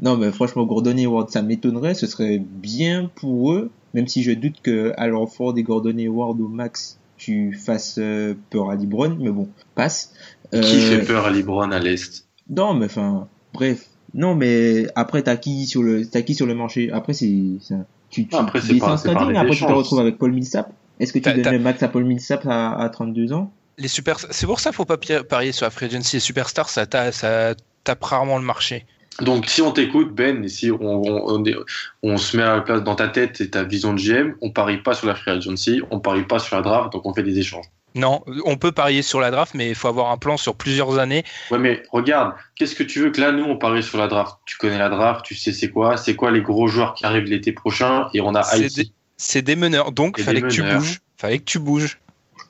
Non, mais franchement, Gordon Hayward, ça m'étonnerait. Ce serait bien pour eux, même si je doute que Al Ford et Gordon Hayward au max, tu fasses euh, peur à LeBron. Mais bon, passe. Qui Euh, fait peur à LeBron à l'Est? Non, mais enfin, bref. Non, mais après, t'as qui sur le, t'as qui sur le marché? Après, c'est, tu, tu Après, c'est après, tu te retrouves avec Paul Millsap. Est-ce que tu le max à Paul Millsap à, à 32 ans? Les super, c'est pour ça qu'il faut pas parier sur la free agency. Les superstars, ça, ta- ça tape rarement le marché. Donc, si on t'écoute, Ben, et si on, on, on, est- on se met à la place dans ta tête et ta vision de GM, on parie pas sur la free agency, on parie pas sur la draft, donc on fait des échanges. Non, on peut parier sur la draft, mais il faut avoir un plan sur plusieurs années. Ouais, mais regarde, qu'est-ce que tu veux que là, nous, on parie sur la draft? Tu connais la draft, tu sais c'est quoi, c'est quoi les gros joueurs qui arrivent l'été prochain, et on a C'est des, meneurs, donc fallait que tu bouges. Fallait que tu bouges.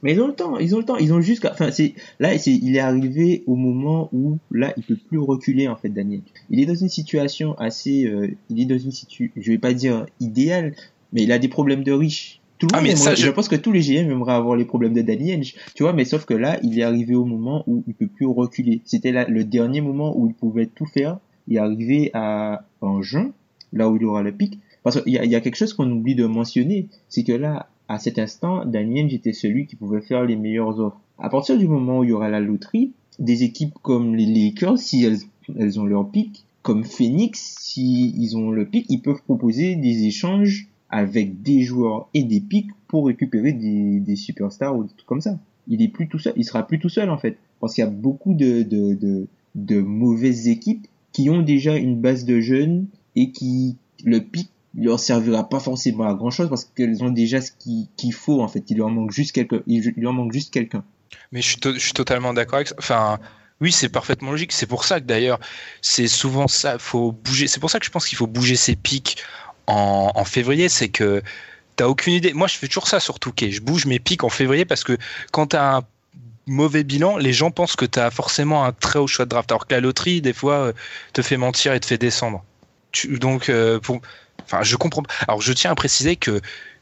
Mais ils ont le temps, ils ont le temps, ils ont juste, enfin, c'est, là, c'est, il est arrivé au moment où, là, il peut plus reculer, en fait, Daniel. Il est dans une situation assez, euh, il est dans une situation, je vais pas dire idéale, mais il a des problèmes de riches. Tout le Ah, monde mais aimerait- ça, je... je- pense que tous les GM aimeraient avoir les problèmes de Danny Ainge, tu vois, mais sauf que là, il est arrivé au moment où il peut plus reculer. C'était là, le dernier moment où il pouvait tout faire. Il est arrivé à, en juin, là où il aura le pic. Parce qu'il y y a quelque chose qu'on oublie de mentionner, c'est que là, à cet instant, Danny Ainge était celui qui pouvait faire les meilleures offres. À partir du moment où il y aura la loterie, des équipes comme les Lakers, si elles, elles ont leur pic, comme Phoenix, si ils ont le pic, ils peuvent proposer des échanges avec des joueurs et des pics pour récupérer des, des superstars ou des trucs comme ça. Il est plus tout seul, il sera plus tout seul en fait, parce qu'il y a beaucoup de, de, de, de mauvaises équipes qui ont déjà une base de jeunes et qui le pic leur servira pas forcément à grand chose parce qu'elles ont déjà ce qui- qu'il faut en fait. Il leur manque juste quelque, il, il leur manque juste quelqu'un. Mais je suis, je suis totalement d'accord avec ça. Enfin, oui, c'est parfaitement logique. C'est pour ça que d'ailleurs, c'est souvent ça. Faut bouger. C'est pour ça que je pense qu'il faut bouger ses pics en, février. C'est que t'as aucune idée. Moi, je fais toujours ça sur Touquet. Je bouge mes pics en février parce que quand t'as un mauvais bilan, les gens pensent que t'as forcément un très haut choix de draft. Alors que la loterie, des fois, euh, te fait mentir et te fait descendre. Tu- donc, euh, pour, enfin, je comprends. Alors, je tiens à préciser que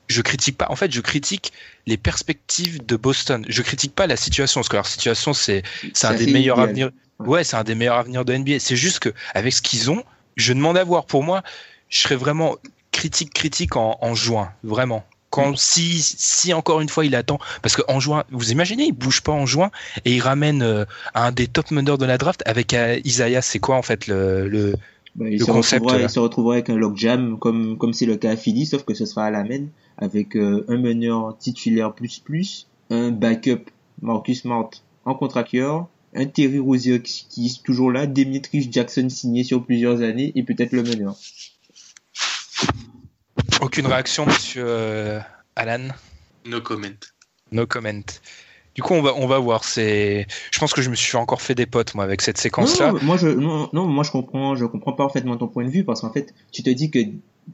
je critique pas. En fait, je critique les perspectives de Boston. Je critique pas la situation, parce que leur situation, c'est c'est un des meilleurs idéal. avenirs. Ouais. C'est un des meilleurs avenirs de NBA. C'est juste que avec ce qu'ils ont, je demande à voir. Pour moi, je serais vraiment critique, critique en, en juin, vraiment. Quand si si encore une fois il attend, parce qu'en juin, vous imaginez, il bouge pas en juin et il ramène euh, un des top meneurs de la draft avec euh, Isaiah. C'est quoi en fait le, le Bah, il, Le se concept, il se retrouvera avec un logjam comme comme c'est le cas à Philly, sauf que ce sera à la main avec euh, un meneur titulaire plus plus, un backup Marcus Smart en contracteur, un Terry Rozier qui, qui est toujours là, Demetrius Jackson signé sur plusieurs années et peut-être le meneur. aucune réaction, Monsieur euh, Alan? No comment. No comment. Du coup, on va, on va voir. C'est, je pense que je me suis encore fait des potes, moi, avec cette séquence-là. Non, moi je non, non, moi je comprends, je comprends parfaitement ton point de vue parce qu'en fait, tu te dis que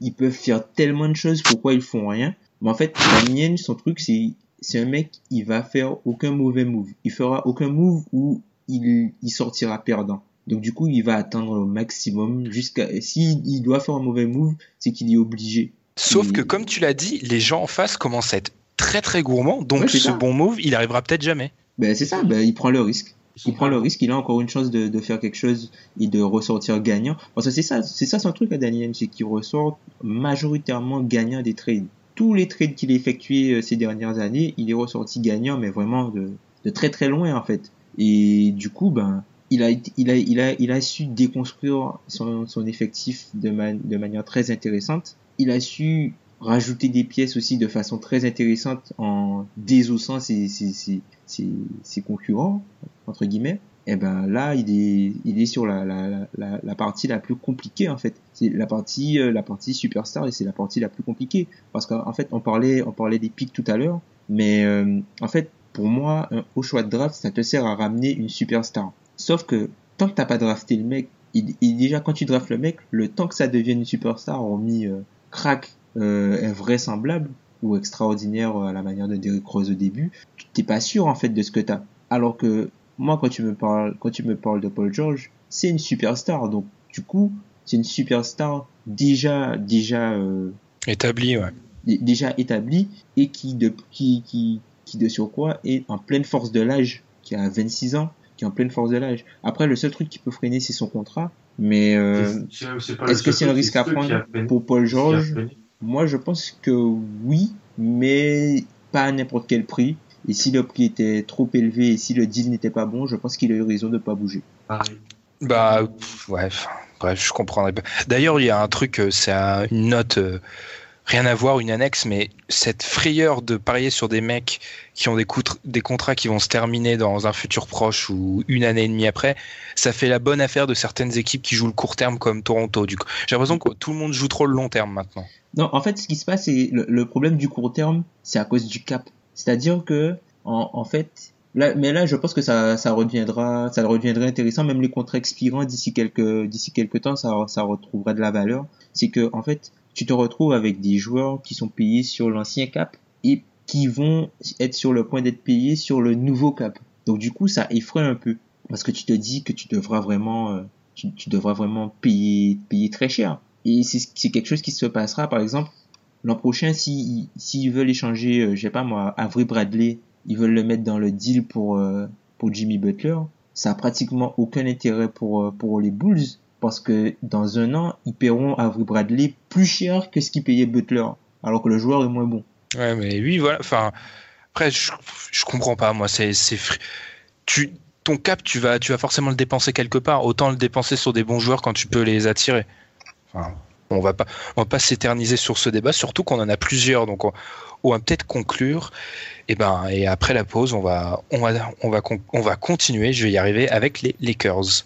ils peuvent faire tellement de choses, pourquoi ils font rien? Mais en fait, Damien, son truc, c'est c'est un mec, il va faire aucun mauvais move. Il fera aucun move où il il sortira perdant. Donc du coup, il va attendre au maximum jusqu'à si il doit faire un mauvais move, c'est qu'il est obligé. Sauf que, comme tu l'as dit, les gens en face commencent à être très très gourmands. Donc, Ouais, ce ça. bon move, il arrivera peut-être jamais. Ben c'est ça, ben il prend le risque. Il prend le risque, il a encore une chance de, de faire quelque chose et de ressortir gagnant. Parce que c'est ça, c'est ça son truc à Daniel, c'est qu'il ressort majoritairement gagnant des trades. Tous les trades qu'il a effectués euh, ces dernières années, il est ressorti gagnant, mais vraiment de, de très très loin en fait. Et du coup, ben, il a, il a, il a, il a su déconstruire son, son effectif de, man- de manière très intéressante. Il a su rajouter des pièces aussi de façon très intéressante en désossant ses, ses, ses, ses, concurrents, entre guillemets, et eh ben là il est il est sur la, la, la, la partie la plus compliquée en fait. C'est la partie euh, la partie superstar et c'est la partie la plus compliquée. Parce qu'en fait on parlait on parlait des pics tout à l'heure mais euh, en fait pour moi un haut choix de draft ça te sert à ramener une superstar. Sauf que tant que t'as pas drafté le mec il, il, déjà quand tu draftes le mec le temps que ça devienne une superstar hormis euh, crack euh, invraisemblable ou extraordinaire à la manière de Derrick Rose au début t'es pas sûr en fait de ce que t'as. Alors que moi quand tu me parles quand tu me parles de Paul George c'est une superstar. Donc du coup c'est une superstar déjà déjà euh, établie ouais. déjà établie et qui de qui qui qui de surcroît est en pleine force de l'âge qui a 26 ans qui est en pleine force de l'âge. Après le seul truc qui peut freiner c'est son contrat. Mais euh, est-ce que c'est un risque à prendre pour Paul George moi je pense que oui mais pas à n'importe quel prix et si le prix était trop élevé et si le deal n'était pas bon, je pense qu'il a eu raison de ne pas bouger. Bah, ouais, bref, je comprendrais pas. D'ailleurs, il y a un truc, euh, c'est une note, euh, rien à voir, une annexe, mais cette frayeur de parier sur des mecs qui ont des, contrats qui vont se terminer dans un futur proche ou une année et demie après, ça fait la bonne affaire de certaines équipes qui jouent le court terme comme Toronto. J'ai l'impression que tout le monde joue trop le long terme maintenant. Non, en fait, ce qui se passe, c'est le, le problème du court terme, c'est à cause du cap. C'est-à-dire que, en, fait, là, mais là, je pense que ça, ça reviendra, ça reviendrait intéressant, même les contrats expirants d'ici quelques, d'ici quelques temps, ça, ça retrouvera de la valeur. C'est que, en fait, tu te retrouves avec des joueurs qui sont payés sur l'ancien cap et qui vont être sur le point d'être payés sur le nouveau cap. Donc, du coup, ça effraie un peu. Parce que tu te dis que tu devras vraiment, euh, tu, devras vraiment payer, payer très cher. Et c'est quelque chose qui se passera, par exemple, l'an prochain, s'ils si, veulent échanger, euh, je sais pas moi, Avery Bradley, ils veulent le mettre dans le deal pour, euh, pour Jimmy Butler, ça a pratiquement aucun intérêt pour, euh, pour les Bulls parce que dans un an, ils paieront Avery Bradley plus cher que ce qu'ils payaient Butler, alors que le joueur est moins bon. Ouais, mais oui, voilà. Enfin, après, je, je comprends pas, moi. C'est, c'est, tu, ton cap, tu vas, tu vas forcément le dépenser quelque part. Autant le dépenser sur des bons joueurs quand tu peux les attirer. On va pas, va pas s'éterniser sur ce débat, surtout qu'on en a plusieurs. Donc, on, on va peut-être conclure. Et ben, et après la pause, on va, on va, on va, on va continuer. Je vais y arriver avec les Lakers.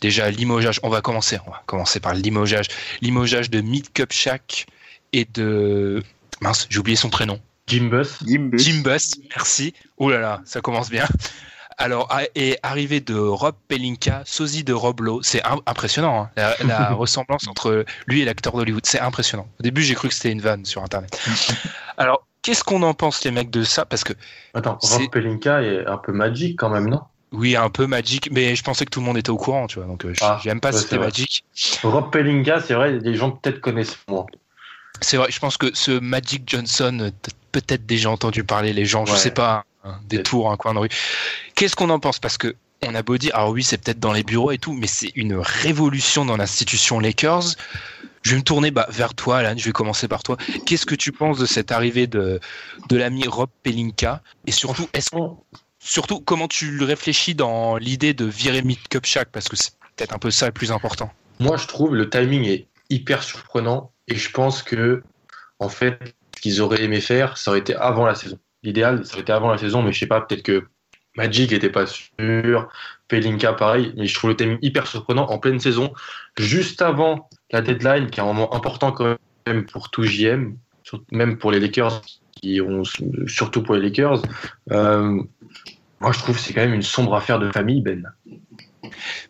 déjà limogeage. On va commencer. On va commencer par le limogeage. Limogeage de Mid Cup Shack et de mince, j'ai oublié son prénom. Jim Buss. Jim Buss. Jim Buss. Merci. Oh là là, ça commence bien. Alors, et arrivé de Rob Pelinka, sosie de Rob Lowe, c'est impressionnant, hein, la, la *laughs* ressemblance entre lui et l'acteur d'Hollywood, c'est impressionnant. Au début, j'ai cru que c'était une vanne sur Internet. *laughs* Alors, qu'est-ce qu'on en pense, les mecs, de ça? Parce que. Attends, Rob Pelinka est un peu magique quand même, non? Oui, un peu Magic, mais je pensais que tout le monde était au courant, tu vois. Donc, euh, ah, j'aime pas ouais, c'était Magic. Rob Pelinka, c'est vrai, les gens peut-être connaissent moins. C'est vrai, je pense que ce Magic Johnson, peut-être déjà entendu parler les gens, ouais. je sais pas des tours, un coin de rue. Qu'est-ce qu'on en pense? Parce que on a beau dire, alors oui, c'est peut-être dans les bureaux et tout, mais c'est une révolution dans l'institution Lakers. Je vais me tourner bah, vers toi, Alan. Je vais commencer par toi. Qu'est-ce que tu penses de cette arrivée de, de l'ami Rob Pelinka? Et surtout, est-ce surtout, comment tu réfléchis dans l'idée de virer Cup Shack Parce que c'est peut-être un peu ça le plus important. Moi, je trouve le timing est hyper surprenant et je pense que, en fait, ce qu'ils auraient aimé faire, ça aurait été avant la saison l'idéal, ça aurait été avant la saison, mais je sais pas, peut-être que Magic n'était pas sûr, Pelinka pareil, mais je trouve le timing hyper surprenant en pleine saison, juste avant la deadline, qui est un moment important quand même pour tout JM, même pour les Lakers, surtout pour les Lakers. Euh, moi, je trouve que c'est quand même une sombre affaire de famille, Ben.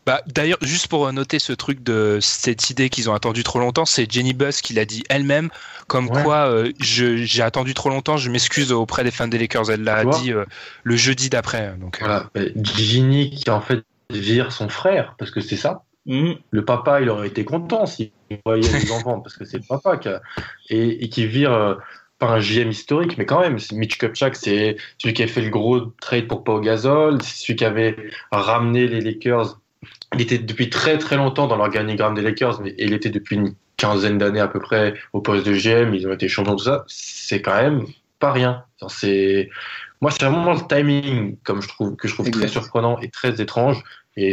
Bah, D'ailleurs, juste pour noter ce truc de cette idée qu'ils ont attendu trop longtemps, c'est Jenny Buss qui l'a dit elle-même, comme ouais. quoi euh, j'ai attendu trop longtemps, je m'excuse auprès des fans des Lakers. Elle l'a dit euh, le jeudi d'après. Donc, euh. voilà. Ginny qui en fait vire son frère, parce que c'est ça. Mmh. Le papa, il aurait été content s'il voyait les *laughs* enfants, parce que c'est le papa qui a, et, et, qui vire pas un GM historique, mais quand même, Mitch Kupchak, c'est celui qui a fait le gros trade pour Pau Gasol, c'est celui qui avait ramené les Lakers. Il était depuis très très longtemps dans l'organigramme des Lakers, mais il était depuis une quinzaine d'années à peu près au poste de GM. Ils ont été champions tout ça. C'est quand même pas rien. C'est moi, c'est vraiment le timing, comme je trouve que je trouve très surprenant et très étrange. Et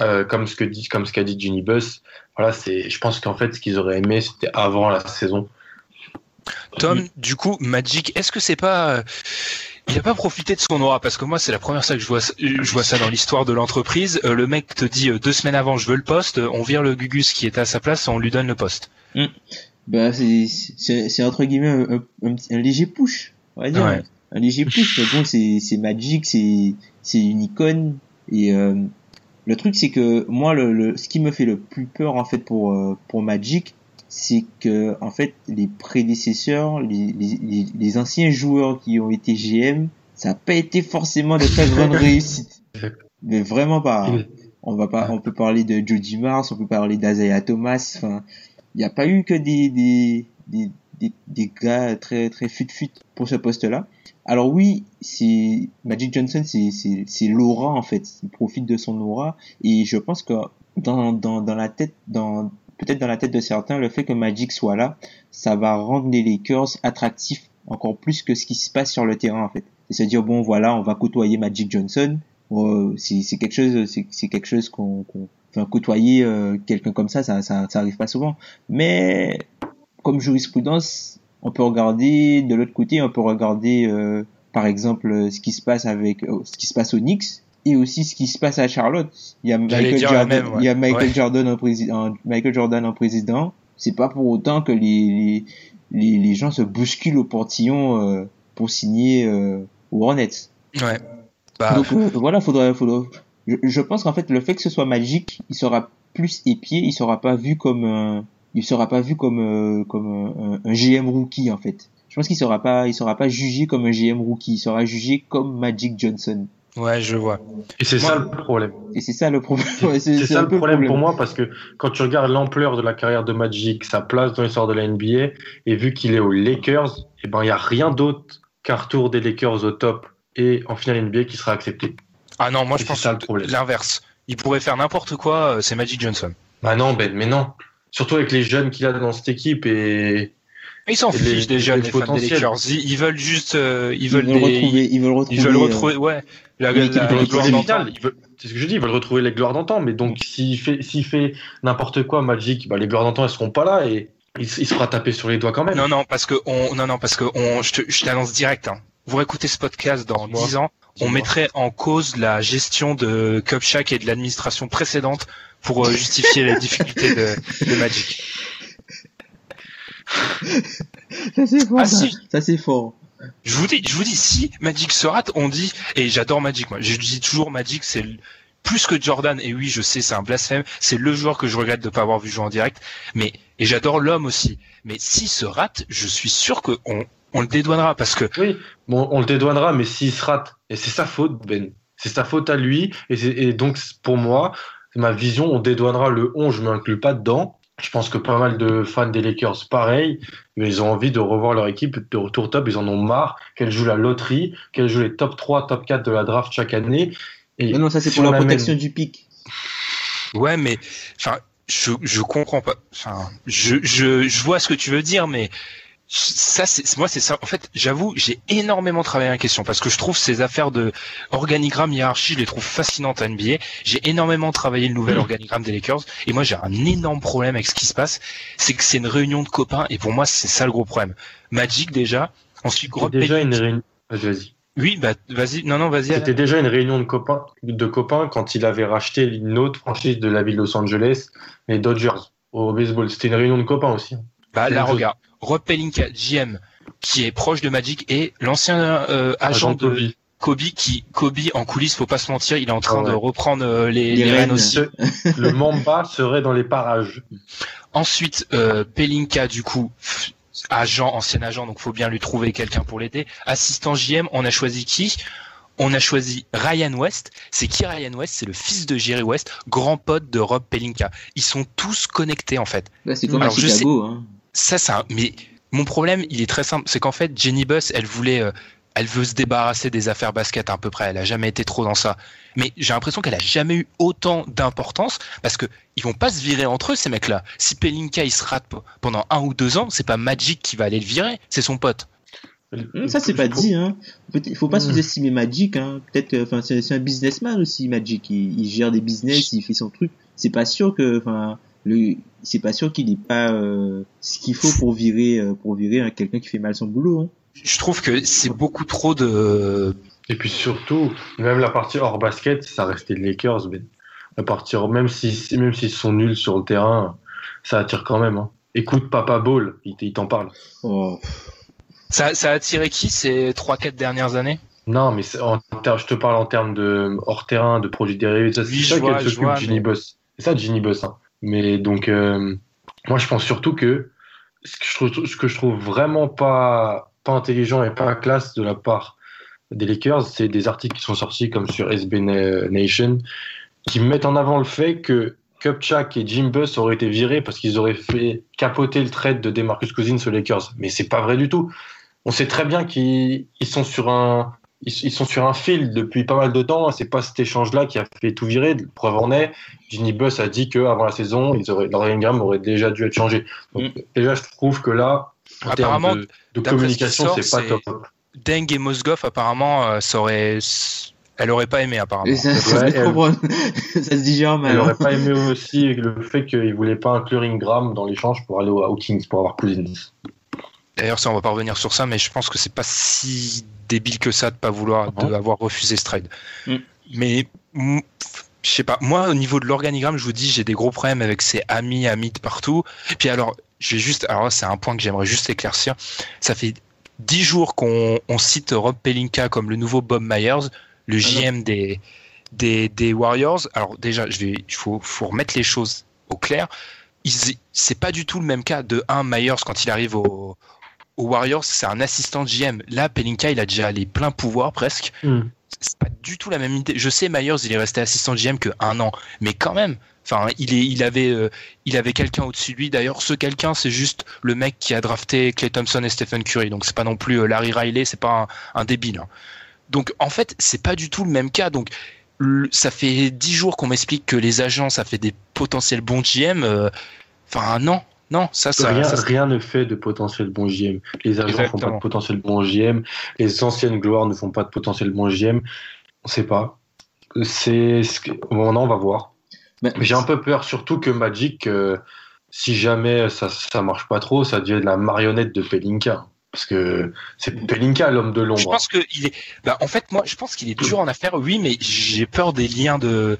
euh, comme ce que dit, comme ce qu'a dit Ginny Buss, voilà, c'est. Je pense qu'en fait, ce qu'ils auraient aimé, c'était avant la saison Tom, du coup, Magic, est-ce que c'est pas euh, il n'a pas profité de son aura? Parce que moi c'est la première fois que je vois je vois ça dans l'histoire de l'entreprise. Euh, le mec te dit euh, deux semaines avant je veux le poste, on vire le Gugus qui est à sa place, on lui donne le poste. Mm. Bah c'est c'est entre guillemets un, léger push, on va dire. Un léger push, mais bon c'est c'est Magic, c'est c'est une icône et le truc c'est que moi le, le, ce qui me fait le plus peur en fait pour pour Magic c'est que en fait les prédécesseurs, les, les, les, anciens joueurs qui ont été GM, ça n'a pas été forcément de très grande *laughs* réussite. Mais vraiment pas. On va pas, on peut parler de Jody Mars, on peut parler d'Azaya Thomas. Enfin, il n'y a pas eu que des des, des, des, des gars très très fut fut pour ce poste-là. Alors oui, c'est Magic Johnson, c'est c'est c'est l'aura en fait. Il profite de son aura et je pense que dans dans dans la tête dans peut-être dans la tête de certains, le fait que Magic soit là, ça va rendre les Lakers attractifs encore plus que ce qui se passe sur le terrain en fait. C'est à dire bon voilà, on va côtoyer Magic Johnson. Euh, c'est quelque chose, c'est quelque chose qu'on, qu enfin côtoyer euh, quelqu'un comme ça, ça, ça, ça arrive pas souvent. Mais comme jurisprudence, on peut regarder de l'autre côté, on peut regarder euh, par exemple ce qui se passe avec ce qui se passe au Knicks et aussi ce qui se passe à Charlotte. Il y a Michael Jordan, il y a Michael Jordan en président, Michael Jordan en président. C'est pas pour autant que les, les, les gens se bousculent au portillon euh, pour signer euh, aux Hornets. Ouais. Bah... Donc euh, voilà, faudrait, faudrait. Je, je pense qu'en fait le fait que ce soit magique, il sera plus épié, il sera pas vu comme un, il sera pas vu comme euh, comme un, un, GM rookie en fait. Je pense qu'il sera pas, il sera pas jugé comme un GM rookie, il sera jugé comme Magic Johnson. Ouais, je vois. Et c'est ça le problème. Et c'est ça le problème. c'est ça le problème, pour moi parce que quand tu regardes l'ampleur de la carrière de Magic, sa place dans l'histoire de la NBA, et vu qu'il est aux Lakers, et eh ben il y a rien d'autre qu'un retour des Lakers au top et en finale NBA qui sera accepté. Ah non, moi je pense l'inverse. Il pourrait faire n'importe quoi, euh, c'est Magic Johnson. Bah non, Ben, mais non. Surtout avec les jeunes qu'il a dans cette équipe et ils s'en fichent jeunes, les fans des Lakers. Ils, veulent juste, euh, ils veulent, ils veulent retrouver, ils veulent retrouver, ils veulent retrouver, ouais, la, la, la, gloire d'antan. C'est ce que je dis, ils veulent retrouver les gloires d'antan. Mais donc, s'il fait, s'il fait n'importe quoi, Magic, bah, les gloires d'antan, elles seront pas là et il, il se fera taper sur les doigts quand même. Non, non, parce que on, non, non, parce que on, je, te, je t'annonce direct. Hein. Vous réécoutez ce podcast dans 10 ans, on mettrait en cause la gestion de Cupshack et de l'administration précédente pour euh, justifier les difficultés de, de Magic. *laughs* ça c'est fort. Ah, ça, si. ça c'est fort. Je vous dis, je vous dis, si Magic se rate, on dit, et j'adore Magic, moi, je dis toujours Magic, c'est plus que Jordan, et oui, je sais, c'est un blasphème, c'est le joueur que je regrette de ne pas avoir vu jouer en direct, mais, et j'adore l'homme aussi. Mais s'il se rate, je suis sûr qu'on on le dédouanera, parce que. Oui, bon, on le dédouanera, mais s'il se rate, et c'est sa faute, Ben. C'est sa faute à lui, et, et donc, pour moi, ma vision, on dédouanera le 11, je m'inclus pas dedans, je pense que pas mal de fans des Lakers, pareil, mais ils ont envie de revoir leur équipe de retour top. Ils en ont marre qu'elle joue la loterie, qu'elle joue les top 3, top 4 de la draft chaque année. Et non, ça c'est pour la protection du pic. Ouais, mais enfin, je je comprends pas. Enfin, je, je je vois ce que tu veux dire, mais ça c'est moi c'est ça. En fait j'avoue j'ai énormément travaillé en question parce que je trouve ces affaires de organigramme hiérarchie je les trouve fascinantes à NBA j'ai énormément travaillé le nouvel mmh. organigramme des Lakers et moi j'ai un énorme problème avec ce qui se passe. C'est que c'est une réunion de copains et pour moi c'est ça le gros problème. Magic déjà. Ensuite gros déjà une réunion vas-y. Oui bah vas-y. Non non vas-y c'était déjà une réunion de copains de copains quand il avait racheté une autre franchise de la ville de Los Angeles les Dodgers au baseball. C'était une réunion de copains aussi. Bah là regarde Rob Pelinka, GM, qui est proche de Magic, et l'ancien euh, agent de Kobe. qui Kobe en coulisses, faut pas se mentir, il est en train de reprendre euh, les, les, rênes aussi. Le Mamba serait dans les parages. Ensuite, euh, Pelinka, du coup, agent, ancien agent, donc faut bien lui trouver quelqu'un pour l'aider. Assistant JM, on a choisi qui? On a choisi Ryan West. C'est qui Ryan West? C'est le fils de Jerry West, grand pote de Rob Pelinka. Ils sont tous connectés en fait. Bah, c'est comme à Chicago. Hein ça, ça, mais mon problème, il est très simple, c'est qu'en fait, Jenny Buss, elle voulait, euh, elle veut se débarrasser des affaires basket à peu près. Elle a jamais été trop dans ça. Mais j'ai l'impression qu'elle a jamais eu autant d'importance parce que ils vont pas se virer entre eux ces mecs-là. Si Pelinka il se rate pendant un ou deux ans, c'est pas Magic qui va aller le virer, c'est son pote. Hum, Ça c'est pas dit, hein. Il faut pas Hmm. sous-estimer Magic, hein. Peut-être, euh, enfin, c'est c'est un businessman aussi, Magic. Il, il gère des business, il fait son truc. C'est pas sûr que, enfin, le, c'est pas sûr qu'il ait pas euh, ce qu'il faut pour virer, euh, pour virer quelqu'un qui fait mal son boulot. Hein. Je trouve que c'est beaucoup trop de. Et puis surtout, même la partie hors basket, ça restait les Lakers, Ben. La partie hors- même si même s'ils sont nuls sur le terrain, ça attire quand même. Hein. Écoute Papa Ball, il t'en parle. Oh, Ça, ça a attiré qui ces trois quatre dernières années? Non, mais en je te parle en termes de hors terrain, de produits dérivés. ça, C'est ça je s'occupe, Ginny mais- Boss. C'est ça, Ginny Boss. Hein. Mais donc, euh, moi, je pense surtout que ce que je trouve, ce vraiment pas, intelligent et pas classe de la part des Lakers, c'est des articles qui sont sortis comme sur SB Na- Nation qui mettent en avant le fait que Kupchak et Jim Buss auraient été virés parce qu'ils auraient fait capoter le trade de DeMarcus Cousins aux Lakers. Mais c'est pas vrai du tout. On sait très bien qu'ils ils sont sur un ils, ils sont sur un fil depuis pas mal de temps. C'est pas cet échange-là qui a fait tout virer. Preuve en est, Ginny Buss a dit que avant la saison, ils auraient, aurait déjà dû être changé. Donc, déjà, je trouve que là, en Apparemment, termes de, ce communication, c'est pas c'est- top. Deng et Mosgov, apparemment, euh, ça aurait. Elle aurait pas aimé, apparemment. Et ça, ça, Ouais, se elle- ça se digère *laughs* mal. Elle hein. aurait pas aimé aussi le fait qu'ils voulaient pas inclure Ingram dans l'échange pour aller au, au Kings pour avoir Cousins. D'ailleurs, ça, on va pas revenir sur ça, mais je pense que c'est pas si débile que ça de pas vouloir, de Mhm. avoir refusé ce trade. Mm. Mais, je sais pas, moi, au niveau de l'organigramme, je vous dis, j'ai des gros problèmes avec ses amis, amis de partout. Puis alors, je vais juste, alors c'est un point que j'aimerais juste éclaircir. Ça fait dix jours qu'on on cite Rob Pelinka comme le nouveau Bob Myers, le JM des, des, des Warriors. Alors déjà, je vais, il faut, faut remettre les choses au clair. C'est pas du tout le même cas. De 1, Myers, quand il arrive au, aux Warriors, c'est un assistant GM. Là, Pelinka, il a déjà les pleins pouvoirs presque. C'est pas du tout la même idée. Je sais, Myers, il est resté assistant GM que un an, mais quand même. Enfin, il est, il avait, euh, il avait quelqu'un au-dessus de lui. D'ailleurs, ce quelqu'un, c'est juste le mec qui a drafté Clay Thompson et Stephen Curry. Donc, c'est pas non plus euh, Larry Riley, c'est pas un, un débile. hein. Donc, en fait, c'est pas du tout le même cas. Donc, le- ça fait dix jours qu'on m'explique que les agents, ça fait des potentiels bons GM. euh, Enfin, non, non, ça, ça, rien, ça- rien ne fait de potentiel bon JM. Les agents font pas de potentiel bon JM. Les anciennes gloires ne font pas de potentiel bon JM. On sait pas. C'est ce que- maintenant on va voir. Mais J'ai un peu peur, surtout que Magic, euh, si jamais ça ça marche pas trop, ça devient de la marionnette de Pelinka. Parce que c'est Pelinka l'homme de Je l'ombre. pense que il est. Bah, en fait, moi, je pense qu'il est dur en affaires, oui, mais j'ai peur des liens de.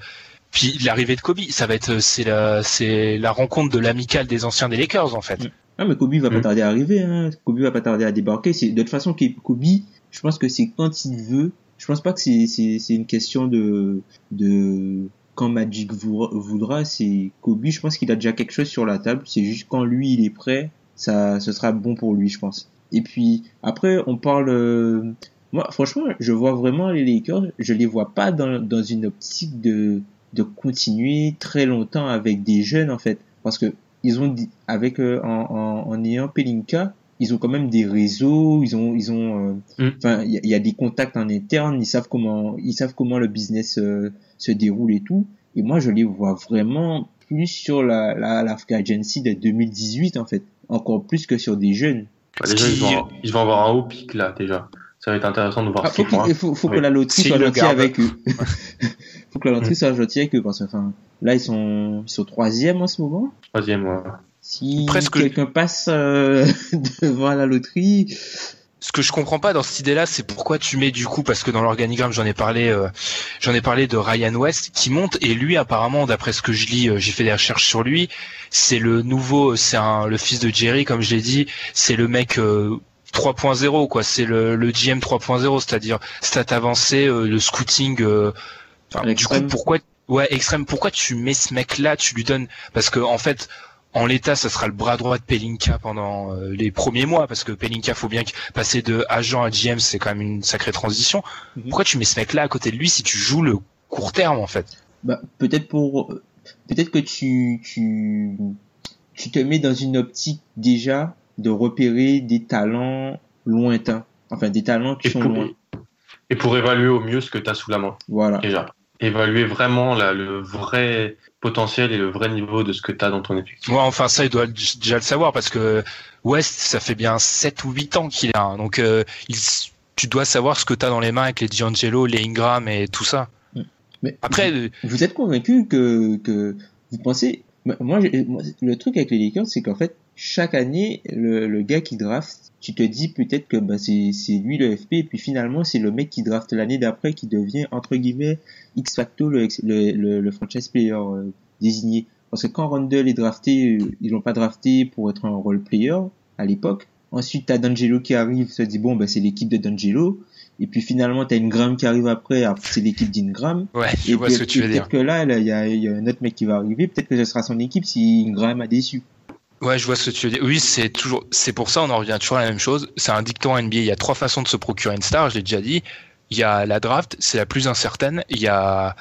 Puis l'arrivée de Kobe, ça va être, c'est la, c'est la rencontre de l'amicale des anciens des Lakers, en fait. Ah, mais Kobe va pas Mm. tarder à arriver, hein. Kobe va pas tarder à débarquer. C'est, de toute façon, Kobe, je pense que c'est quand il veut. Je pense pas que c'est, c'est, c'est une question de, de, quand Magic vou- voudra, c'est Kobe, je pense qu'il a déjà quelque chose sur la table. C'est juste quand lui, il est prêt, ça, ce sera bon pour lui, je pense. Et puis, après, on parle, euh, moi, franchement, je vois vraiment les Lakers, je les vois pas dans, dans une optique de, de continuer très longtemps avec des jeunes, en fait. Parce que, ils ont dit, avec, euh, en, en, en ayant Pelinka, ils ont quand même des réseaux, ils ont, ils ont, euh, Mm. enfin, il y, a- il y a des contacts en interne, ils savent comment, ils savent comment le business euh, se déroule et tout. Et moi, je les vois vraiment plus sur la, la, agency de 2018, en fait. Encore plus que sur des jeunes. Bah, déjà, ils, vont, ils vont avoir un haut pic là déjà. Ça va être intéressant de voir Ah, ce faut, qu'ils font. qu'il- faut, faut que Oui. la loterie soit avec eux. *laughs* faut que la loterie soit gentille avec eux, parce que, enfin, là, ils sont, ils sont troisième en ce moment. Troisième, ouais. Si Presque- quelqu'un passe euh, *laughs* devant la loterie, Ce que je comprends pas dans cette idée-là, c'est pourquoi tu mets du coup, parce que dans l'organigramme, j'en ai parlé, euh, j'en ai parlé de Ryan West qui monte et lui, apparemment, d'après ce que je lis, euh, j'ai fait des recherches sur lui, c'est le nouveau, c'est un, le fils de Jerry, comme je l'ai dit, c'est le mec. euh, 3.0 quoi, c'est le, le GM 3.0, c'est-à-dire stat avancé, euh, le scouting. Enfin, du coup, pourquoi, ouais, extrême. Pourquoi tu mets ce mec-là, tu lui donnes, parce que en fait, en l'état, ça sera le bras droit de Pelinka pendant euh, les premiers mois, parce que Pelinka, faut bien que passer de agent à GM, c'est quand même une sacrée transition. Mhm. Pourquoi tu mets ce mec-là à côté de lui si tu joues le court terme en fait? Bah, peut-être pour, peut-être que tu, tu, tu te mets dans une optique déjà de repérer des talents lointains. Enfin, des talents qui Et sont pour, loin. et pour évaluer au mieux ce que tu as sous la main, Voilà. déjà. Évaluer vraiment là, le vrai potentiel et le vrai niveau de ce que tu as dans ton effectif. Ouais, enfin ça, il doit déjà le savoir parce que West, ça fait bien 7 ou 8 ans qu'il a. Donc euh, il, tu dois savoir ce que tu as dans les mains avec les D'Angelo, les Ingram et tout ça. Mais Après, euh, Vous êtes convaincu que, que vous pensez moi, le truc avec les Lakers c'est qu'en fait chaque année le, le gars qui draft tu te dis peut-être que bah, c'est lui le FP et puis finalement c'est le mec qui draft l'année d'après qui devient entre guillemets X facto le, le, le, le franchise player euh, désigné parce que quand Randall est drafté euh, ils l'ont pas drafté pour être un role player à l'époque ensuite t'as D'Angelo qui arrive tu te dis bon bah c'est l'équipe de D'Angelo et puis finalement t'as Ingram qui arrive après après, c'est l'équipe d'Ingram ouais, je et vois ce que tu veux dire. peut-être que là, il y a, y a un autre mec qui va arriver. Peut-être que ce sera son équipe si Ingram a déçu. Ouais, je vois ce que tu veux dire. Oui, c'est toujours, c'est pour ça, on en revient toujours à la même chose. C'est un dicton NBA. Il y a trois façons de se procurer une star. Je l'ai déjà dit. Il y a la draft, c'est la plus incertaine. Il y a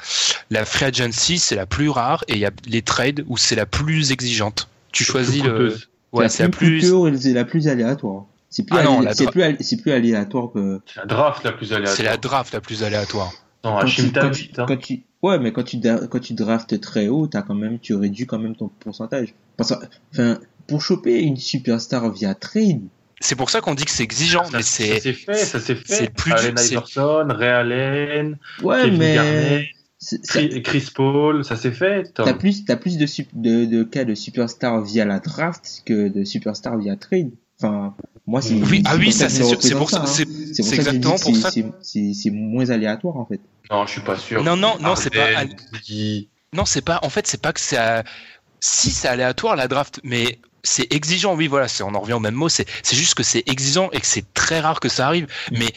la free agency, c'est la plus rare. Et il y a les trades où c'est la plus exigeante. Tu choisis le, ouais, c'est la plus, c'est la plus aléatoire. C'est plus, Ah non, alé- la c'est dra- plus, alé- c'est plus aléatoire que C'est la draft la plus aléatoire. c'est la draft la plus aléatoire. Non, quand tu, quand, tu, Tavit, hein. quand tu- ouais, mais quand tu, quand tu draftes très haut, t'as quand même, tu réduis quand même ton pourcentage. Parce que, enfin, pour choper une superstar via trade, C'est pour ça qu'on dit que c'est exigeant, Ça- mais ça c'est, s'est fait, ça s'est c'est fait. plus Allen c'est- Iverson, Ray Allen, ouais, Kevin mais Garnett, c'est- ça- Chris Paul, ça s'est fait. T'as plus, t'as plus de, sup- de, de cas de superstar via la draft que de superstar via trade. Enfin, moi, c'est, oui, ah c'est oui, ça, c'est c'est pour ça, hein. c'est, C'est c'est ça exactement pour c'est- ça. c'est- C'est c'est moins aléatoire en fait. Non, je suis pas sûr. Non, non, non, c'est pas, Non, c'est pas. En fait, c'est pas que c'est. à- Si c'est aléatoire la draft, mais c'est exigeant. Oui, voilà, c'est on en revient au même mot. C'est juste que c'est exigeant et que c'est très rare que ça arrive. Mais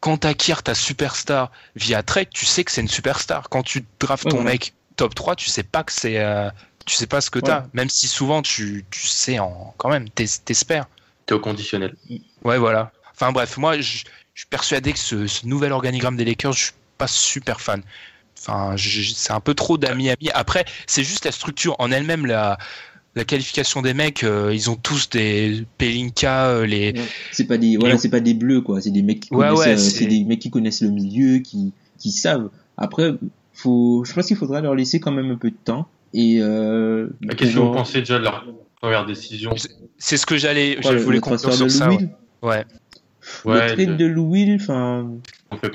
quand t'acquiers ta superstar via trade, tu sais que c'est une superstar. Quand tu draftes Ouais, ton mec top 3, tu sais pas que c'est. euh, tu sais pas ce que t'as. Même si souvent tu, tu sais en quand même, t'es- t'espères. T'es au conditionnel. Ouais, voilà. Enfin bref, moi, je, je suis persuadé que ce, ce nouvel organigramme des Lakers, je suis pas super fan. Enfin, c'est un peu trop d'amis amis. Après, c'est juste la structure en elle-même, la, la qualification des mecs. euh, ils ont tous des Pelinka, euh, les. C'est pas des, voilà, c'est pas des bleus quoi. C'est des mecs qui Ouais, connaissent, ouais, euh, c'est- des mecs qui connaissent le milieu, qui, qui savent. Après, faut, je pense qu'il faudra leur laisser quand même un peu de temps. Et euh, Qu'est-ce que vous pensez déjà de leur première décision C'est ce que j'allais. je le- voulais conclure sur de ça. Ouais. Le trade de Lou Will, enfin, en fait,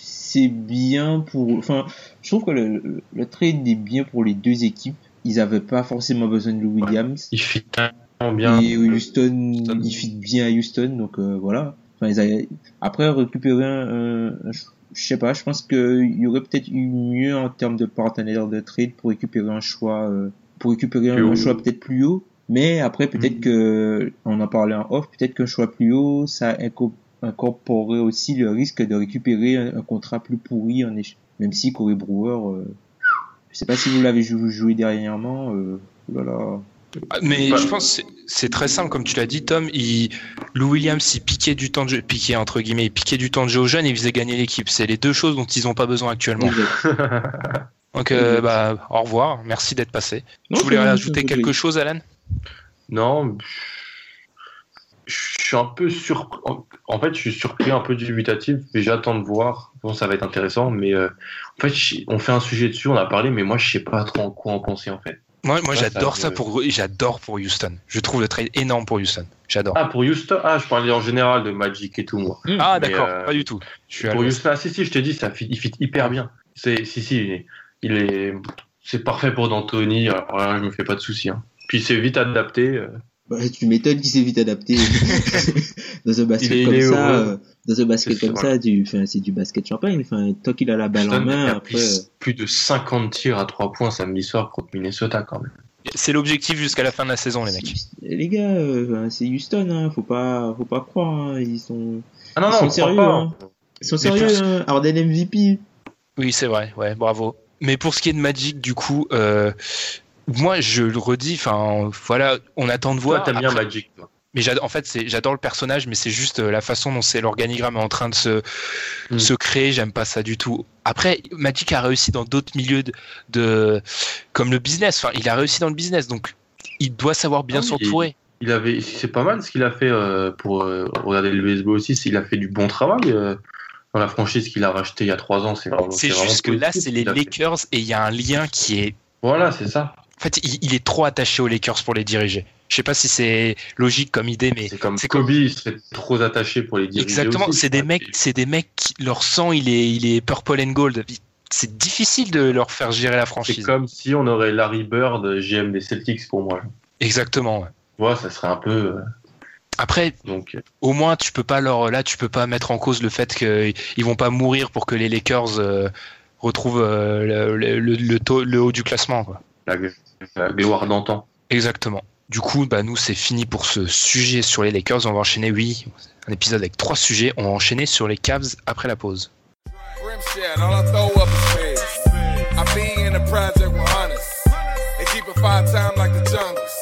c'est bien pour, enfin, je trouve que le, le, le trade est bien pour les deux équipes. Ils avaient pas forcément besoin de Lou Williams. Il fit tellement bien. Et Houston, Houston. il fit bien à Houston, donc euh, voilà. Enfin, ils avaient- Après, récupérer un, je sais pas, je pense qu'il y aurait peut-être eu mieux en termes de partenaire de trade pour récupérer un choix, euh, pour récupérer Plus un, haut. choix peut-être plus haut. Mais après, peut-être Mhm. que, on en parlait en off, peut-être qu'un choix plus haut, ça inco- incorporerait aussi le risque de récupérer un, un contrat plus pourri en échange. Même si Corey Brewer, euh, je sais pas si vous l'avez jou- joué dernièrement, euh, oh là là. Ah, Mais je pense que c'est- très simple, comme tu l'as dit, Tom. Il, Lou Williams, il piquait du temps de jeu, piquait entre guillemets, il piquait du temps de jeu aux jeunes et il faisait gagner l'équipe. C'est les deux choses dont ils n'ont pas besoin actuellement. *laughs* Donc, euh, bah, au revoir. Merci d'être passé. Non, tu voulais rajouter quelque chose, Alan? Non, je suis un peu surpris. En fait, je suis surpris, un peu dubitatif, mais j'attends de voir. Bon, ça va être intéressant, mais euh, en fait, on fait un sujet dessus, on a parlé, mais moi, je sais pas trop en quoi en penser, en fait. Moi, moi j'adore ça, pour j'adore pour Houston. Je trouve le trade énorme pour Houston. J'adore. Ah, pour Houston? Ah, je parlais en général de Magic et tout, moi. Ah, mais, d'accord, euh, pas du tout. Je suis Pour. Houston, ah, si, si, je te dis, ça fit, il fit hyper bien. C'est, si, si, il est, il est- c'est parfait pour D'Antoni, alors là, je me fais pas de soucis. Hein. Puis c'est vite adapté. euh. Bah, tu m'étonnes qu'il s'est vite adapté *laughs* dans un basket est- comme ça. euh, Dans un basket C'est comme ça, tu, enfin, c'est du basket champagne. Enfin, tant qu'il a la balle en main, après. plus, plus de 50 tirs à 3 points samedi soir contre Minnesota, quand même. C'est l'objectif jusqu'à la fin de la saison, les mecs. Les gars, euh, c'est Houston, hein, faut pas, faut pas croire. Hein, ils sont, Ah non, Ils non, sont sérieux, pas. hein. ils sont sérieux. pour- Hein, Harden MVP. Oui, c'est vrai. Ouais, bravo. Mais pour ce qui est de Magic, du coup, euh, moi, je le redis. Enfin, voilà, on attend de voir. t'aimes bien Magic, toi. Mais en fait, j'adore le personnage, mais c'est juste euh, la façon dont c'est l'organigramme est en train de se, Mm. se créer. J'aime pas ça du tout. Après, Magic a réussi dans d'autres milieux de, de- comme le business. Enfin, il a réussi dans le business, donc il doit savoir bien Ah oui, s'entourer. il avait, c'est pas mal ce qu'il a fait euh, pour euh, regarder le baseball aussi. Il a fait du bon travail dans la franchise qu'il a racheté il y a trois ans. C'est vraiment- C'est juste que là, c'est ce les. Lakers et il y a un lien qui est. Voilà, c'est ça. En fait, il, il est trop attaché aux Lakers pour les diriger. Je sais pas si c'est logique comme idée, mais C'est comme c'est Kobe, il serait trop attaché pour les diriger. exactement. C'est des mecs, c'est des mecs. qui- Leur sang, il est, il est purple and gold. C'est difficile de leur faire gérer la C'est franchise. comme si on aurait Larry Bird, GM des Celtics pour moi. Exactement. ouais. Ouais, ça serait un peu. euh, Après, donc, euh, au moins, tu peux pas leur, là, tu peux pas mettre en cause le fait qu'ils vont pas mourir pour que les Lakers euh, retrouvent euh, le, le- le- le taux- le haut du classement. Quoi. la, la gloire d'antan. Exactement. Du coup, bah, nous, c'est fini pour ce sujet sur les Lakers. On va enchaîner, oui, un épisode avec trois sujets. On va enchaîner sur les Cavs après la pause. Rim shot, all I throw up is figs. I be in the project with hunters. They keep it five time like the jungles.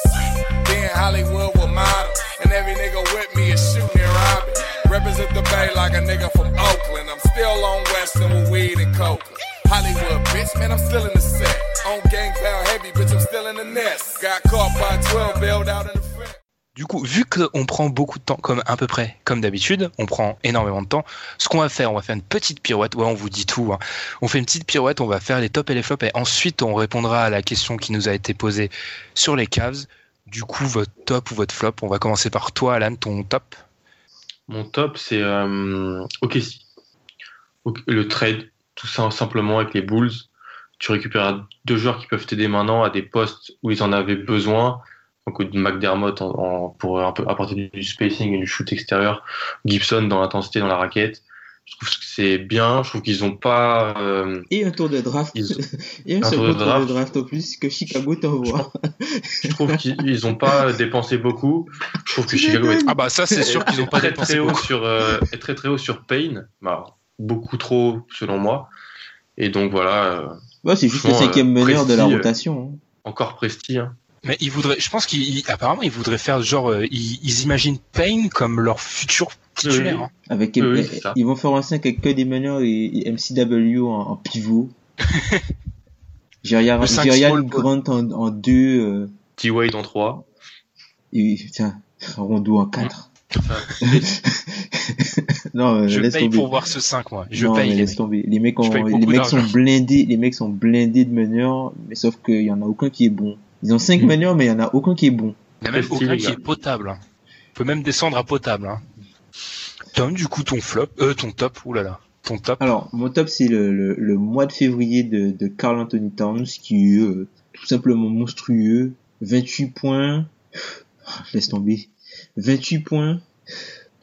Be in Hollywood with models. And every nigga with me is shooting and robbing. Represent the bay like a nigga from Oakland. I'm still on Western with weed and coke. Hollywood, bitch, man, I'm still in the set. On gang pound heavy, bitch, I'm still in the nest. Got caught by 12, bailed out in the fence. Du coup, vu qu'on prend beaucoup de temps, comme à peu près comme d'habitude, on prend énormément de temps, ce qu'on va faire, on va faire une petite pirouette, ouais, on vous dit tout, hein. on fait une petite pirouette, on va faire les tops et les flops, et ensuite on répondra à la question qui nous a été posée sur les Cavs. Du coup, votre top ou votre flop, on va commencer par toi, Alan, ton top. Mon top, c'est euh, ok, si. Ok, le trade, tout ça simplement avec les Bulls. Tu récupères deux joueurs qui peuvent t'aider maintenant à des postes où ils en avaient besoin. Donc McDermott en, en- pour un peu apporter du, du spacing et du shoot extérieur. Gibson dans l'intensité, dans la raquette. Je trouve que c'est bien. Je trouve qu'ils ont pas. euh, Et un tour de draft. Ils- *laughs* Et un, tour de tour draft. de draft en plus que Chicago t'envoie. je trouve qu'ils ils ont pas *laughs* dépensé beaucoup. Je trouve que Chicago est. Ah bah ça, c'est sûr qu'ils n'ont pas très dépensé très haut beaucoup. sur euh, est très très haut sur Payne. Bah, beaucoup trop selon moi. Et donc voilà. euh, Bah, c'est juste le cinquième euh, meneur de la euh, rotation. hein. encore Presti. Hein. Mais ils voudraient, je pense qu'ils, apparemment, ils voudraient faire genre, euh, ils, ils imaginent Payne comme leur futur titulaire. Oui. hein. Avec, Oui, ils vont faire un 5 avec que des meneurs et, et MCW en, en pivot. *laughs* Jerian Grant en, en 2 T Wade en 3. et putain, Rondo en 4. *laughs* non, euh, Je laisse paye tomber. pour voir ce 5, moi. Je non, paye. mais les mecs. tomber. Les mecs, ont, les mecs sont blindés, les mecs sont blindés de meneurs, mais sauf qu'il y en a aucun qui est bon. Ils ont 5 Mm. meneurs, mais il y en a aucun qui est bon. Il y a même aucun qui est potable. hein. On peut même descendre à potable. Hein. Tom, du coup, ton flop, euh, ton top, oulala, ton top. Alors, mon top, c'est le, le, le mois de février de, de Carl Anthony Towns, qui est euh, tout simplement monstrueux. 28 points. Laisse tomber. 28 points.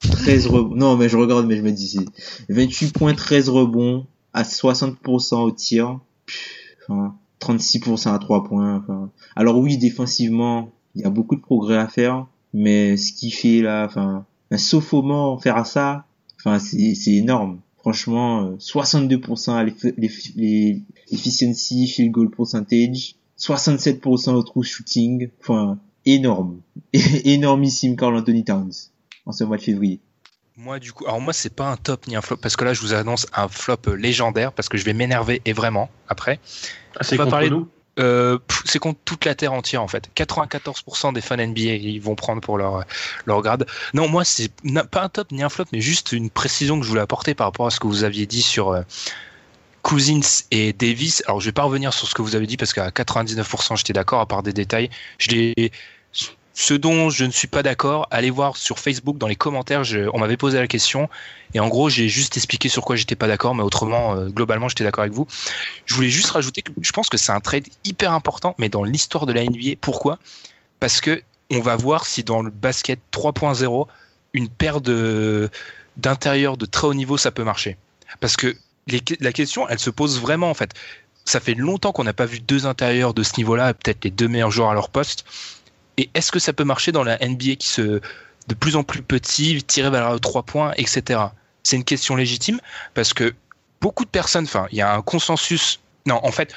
13 rebonds. Non, mais je regarde, mais je me dis, c'est 28 points, 13 rebonds, à 60% au tir. Enfin, 36% à 3 points. Enfin, alors oui, défensivement, il y a beaucoup de progrès à faire, mais ce qu'il fait là, enfin, un sophomore faire à ça, enfin, c'est, énorme. Franchement, euh, 62% à l'eff- l'eff- les- l'efficiency, field goal percentage, 67% au true shooting, enfin, énorme. *laughs* Énormissime Carl Anthony Towns en ce mois de février. Moi, du coup, alors moi, c'est pas un top ni un flop, parce que là, je vous annonce un flop légendaire, parce que je vais m'énerver et vraiment après. Ah, c'est contre parler- nous. Euh, c'est contre toute la terre entière en fait. 94% des fans NBA ils vont prendre pour leur leur grade. Non, moi c'est pas un top ni un flop, mais juste une précision que je voulais apporter par rapport à ce que vous aviez dit sur euh, Cousins et Davis. Alors je vais pas revenir sur ce que vous avez dit parce qu'à 99% j'étais d'accord à part des détails. Je l'ai ce dont je ne suis pas d'accord, allez voir sur Facebook dans les commentaires, on m'avait posé la question et en gros j'ai juste expliqué sur quoi j'étais pas d'accord, mais autrement euh, globalement j'étais d'accord avec vous. Je voulais juste rajouter que je pense que c'est un trade hyper important, mais dans l'histoire de la NBA. Pourquoi? Parce que on va voir si dans le basket 3.0, une paire de d'intérieur de très haut niveau, ça peut marcher. Parce que la question, elle se pose vraiment en fait. Ça fait longtemps qu'on n'a pas vu deux intérieurs de ce niveau-là, peut-être les deux meilleurs joueurs à leur poste. Et est-ce que ça peut marcher dans la NBA qui se de plus en plus petit, tirer vers le 3 points, etc. C'est une question légitime parce que beaucoup de personnes, enfin, il y a un consensus. Non, en fait,